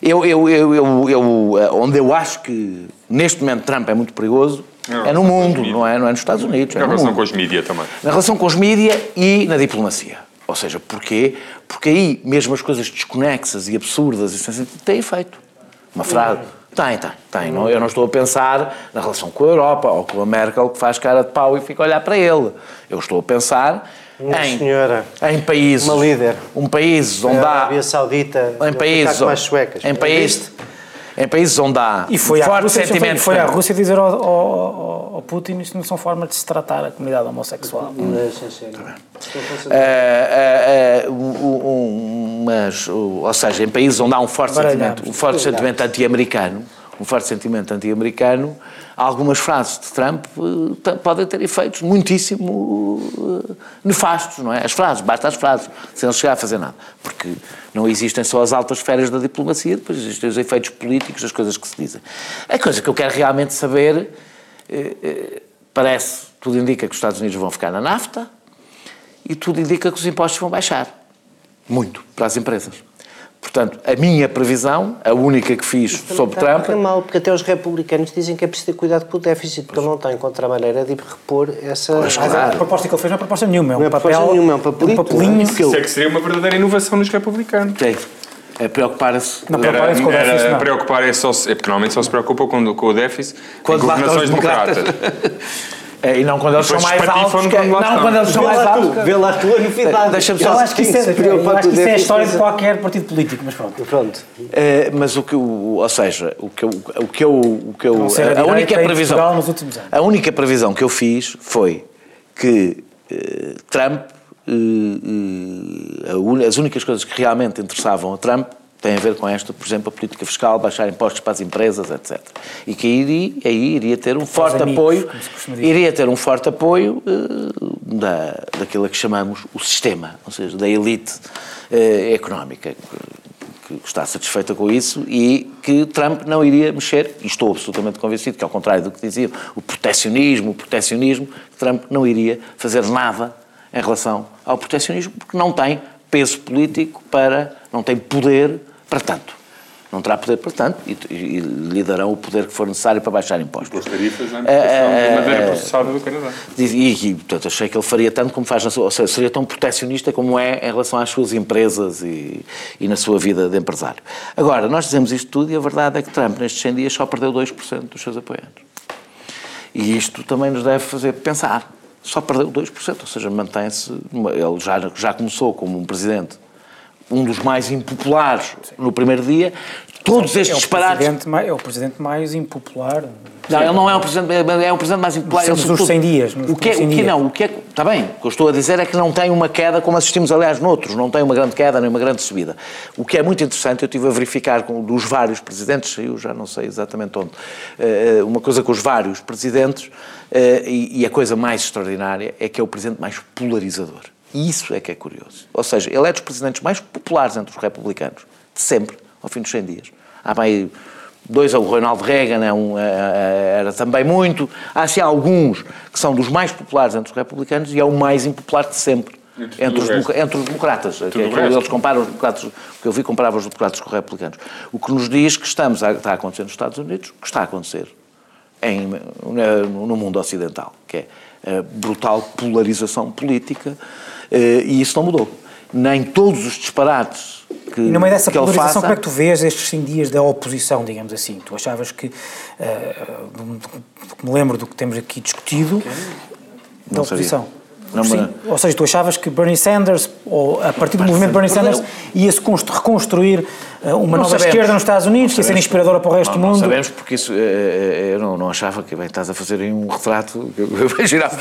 eu, eu, eu, eu, eu, onde eu acho que neste momento Trump é muito perigoso é no mundo, não é, não é nos Estados Unidos. Na é relação mundo. com os mídias também. Na relação com os mídias e na diplomacia. Ou seja, porquê? Porque aí mesmo as coisas desconexas e absurdas e sem sentido têm efeito. Uma frase. Tem, tem, tem. Não, eu não estou a pensar na relação com a Europa ou com a Merkel que faz cara de pau e fica a olhar para ele. Eu estou a pensar em, senhora, em países. uma líder. Um país onde a há. Arábia Saudita, Em países, mais suecas. em países, em países onde há E foi, um forte Rússia, foi, sentimento. foi à Rússia dizer ao, ao, ao Putin isto não são formas de se tratar a comunidade homossexual. Ah, ah, ah, um- um- mas, o- ou seja, em países onde há um forte Baralhados. sentimento, um forte sentimento anti-americano, um forte sentimento anti-americano, algumas frases de Trump eh, podem ter efeitos muitíssimo eh, nefastos, não é? As frases, basta as frases, sem ele chegar a fazer nada. Porque não existem só as altas esferas da diplomacia, depois existem os efeitos políticos das coisas que se dizem. A coisa que eu quero realmente saber, eh, parece, tudo indica que os Estados Unidos vão ficar na NAFTA, e tudo indica que os impostos vão baixar. Muito, para as empresas. Portanto, a minha previsão, a única que fiz sobre Está a Trump, correr mal, porque até os republicanos dizem que é preciso ter cuidado com o déficit, porque ele não está a encontrar maneira de repor essa... Mas a proposta que ele fez não é proposta nenhuma, é um Não é papel. proposta nenhuma, é um papelito, papelinho. não é? Isso é que seria uma verdadeira inovação nos republicanos. é, é preocupar-se. Não, Era, preocuparem-se com o déficit, era não. preocupar é só se- é porque normalmente só se preocupa com, com o déficit estão os governações democratas. democratas. <laughs> É, e não quando eles são mais altos. que- não, quando eles são Vê mais lá altos. tu, vê lá a tua novidade. Deixa-me Eu só- acho que isso é, eu acho que o isso é a déficit, história de qualquer partido político, mas pronto. Pronto. É, mas o que eu, ou seja, o que eu, o que eu, o que eu a a, única em previsão, Portugal nos últimos anos. a única previsão que eu fiz foi que eh, Trump, eh, eh, as únicas coisas que realmente interessavam a Trump têm a ver com esta, por exemplo, a política fiscal, baixar impostos para as empresas, etc. E que aí, aí iria ter um forte amigos, apoio, iria ter um forte apoio eh, da, daquilo a que chamamos o sistema, ou seja, da elite eh, económica, que, que está satisfeita com isso e que Trump não iria mexer, e estou absolutamente convencido que, ao contrário do que dizia, o proteccionismo, o proteccionismo, Trump não iria fazer nada em relação ao proteccionismo, porque não tem peso político para, não tem poder para tanto. Não terá poder para tanto e, e, lhe darão o poder que for necessário para baixar impostos. As tarifas à É, importação é, de madeira processada do Canadá. E, e, portanto, achei que ele faria tanto como faz na sua. Ou seja, seria tão proteccionista como é em relação às suas empresas e, e na sua vida de empresário. Agora, nós dizemos isto tudo e a verdade é que Trump, nestes 100 dias, só perdeu 2% dos seus apoiantes. E isto também nos deve fazer pensar. Só perdeu 2%, ou seja, mantém-se. Ele já, já começou como um presidente, um dos mais impopulares no primeiro dia. Todos estes é o disparates. mais- É o presidente mais impopular. Não, ele não é um presidente, é é um presidente mais impopular. Nos ele, últimos sobretudo- 100 dias, nos O que, é, o 100 que dias. não, o que é, está bem, o que eu estou a dizer é que não tem uma queda como assistimos, aliás, noutros, não tem uma grande queda nem uma grande subida. O que é muito interessante, eu estive a verificar com, dos vários presidentes, saiu já não sei exatamente onde, eh, uma coisa com os vários presidentes, eh, e a coisa mais extraordinária é que é o presidente mais polarizador. E isso é que é curioso. Ou seja, ele é dos presidentes mais populares entre os republicanos, de sempre, ao fim dos 100 dias. Há bem dois, o Ronald Reagan é um, é, é, era também muito. Há assim alguns que são dos mais populares entre os republicanos e é o mais impopular de sempre. Entre Entre os, entre os democratas, que é eles comparam os democratas, o que eu vi comparava os democratas com os republicanos. O que nos diz que estamos a, está a acontecer nos Estados Unidos, que está a acontecer em, no mundo ocidental, que é a brutal polarização política, e isso não mudou. Nem todos os disparates que, E no meio dessa polarização, faça... como é que tu vês estes 100 dias da oposição, digamos assim? Tu achavas que, eh, que me lembro do que temos aqui discutido, da Não oposição. Não Sim. Ou seja, tu achavas que Bernie Sanders, ou a partir do movimento Bernie. Sanders, ia-se constru- reconstruir eh, uma Não nova sabemos. esquerda nos Estados Unidos, que ia ser inspiradora para o resto Não, do não mundo? sabemos porque isso, eh, eh, eu não, não achava que bem, estás a fazer aí um retrato que eu imaginava.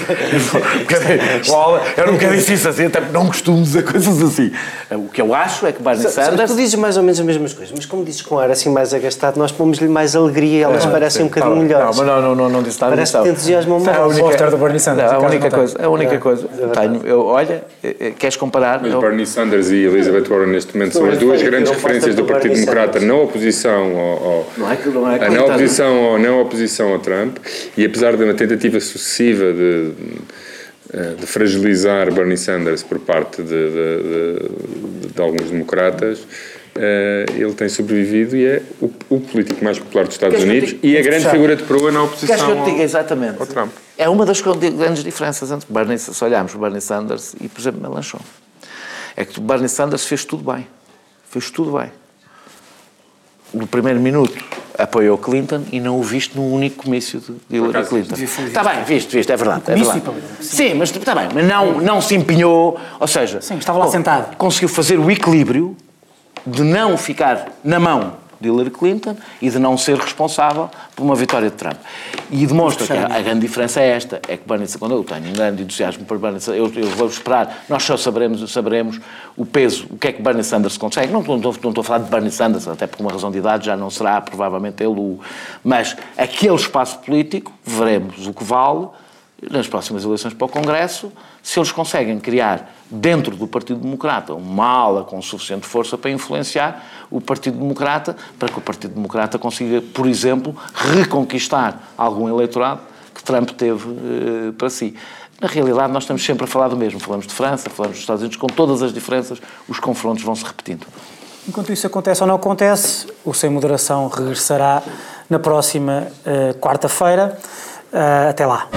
Era um bocadinho difícil assim, até porque não costumo dizer coisas assim. O que eu acho é que Bernie Sa- sa- Sanders. Tu dizes mais ou menos as mesmas coisas, mas como dizes com ar assim mais agastado, nós pomos-lhe mais alegria e elas parecem um bocadinho Não, melhores. mas não, não, não, não disse nada Parece disso. que te entusiasmam Não, mais. a O única- póster do Bernie Sanders, não, a única não coisa, a única coisa tenho, eu, olha, eh, eh, queres comparar? Mas Eu- Bernie Sanders e Elizabeth Warren neste momento são as duas grandes referências do do Partido Democrata na oposição ao, ao Não é é a não coitado. oposição, ao, não oposição ao Trump e apesar de uma tentativa sucessiva de, eh, de fragilizar Bernie Sanders por parte de, de, de, de alguns democratas, eh, ele tem sobrevivido e é o, o político mais popular dos Estados Queres Unidos te- e a grande fechar? figura de proa na Queres que oposição eu te diga ao, exatamente? ao Trump. É uma das grandes diferenças entre Bernie, se olharmos Bernie Sanders e, por exemplo, Melanchon. É que o Bernie Sanders fez tudo bem. Fez tudo bem. No primeiro minuto apoiou Clinton e não o viste num único comício de Hillary acaso, Clinton. Está bem, viste, viste, é verdade. é verdade. Sim, mas está bem, mas não, não se empenhou, ou seja... Sim, estava lá sentado. Conseguiu fazer o equilíbrio de não ficar na mão de Hillary Clinton e de não ser responsável por uma vitória de Trump. E demonstra que a, grande diferença é esta, é que Bernie Sanders, eu tenho um grande entusiasmo por Bernie Sanders, eu, eu vou esperar, nós só saberemos, saberemos o peso, o que é que Bernie Sanders consegue. Não, não, estou- não estou a falar de Bernie Sanders, até por uma razão de idade já não será provavelmente ele o... Mas aquele espaço político, veremos o que vale, nas próximas eleições para o Congresso, se eles conseguem criar dentro do Partido Democrata uma ala com suficiente força para influenciar o Partido Democrata, para que o Partido Democrata consiga, por exemplo, reconquistar algum eleitorado que Trump teve eh, para si. Na realidade, nós estamos sempre a falar do mesmo. Falamos de França, falamos dos Estados Unidos, com todas as diferenças, os confrontos vão se repetindo. Enquanto isso acontece ou não acontece, o Sem Moderação regressará na próxima eh, quarta-feira. Eh, até lá.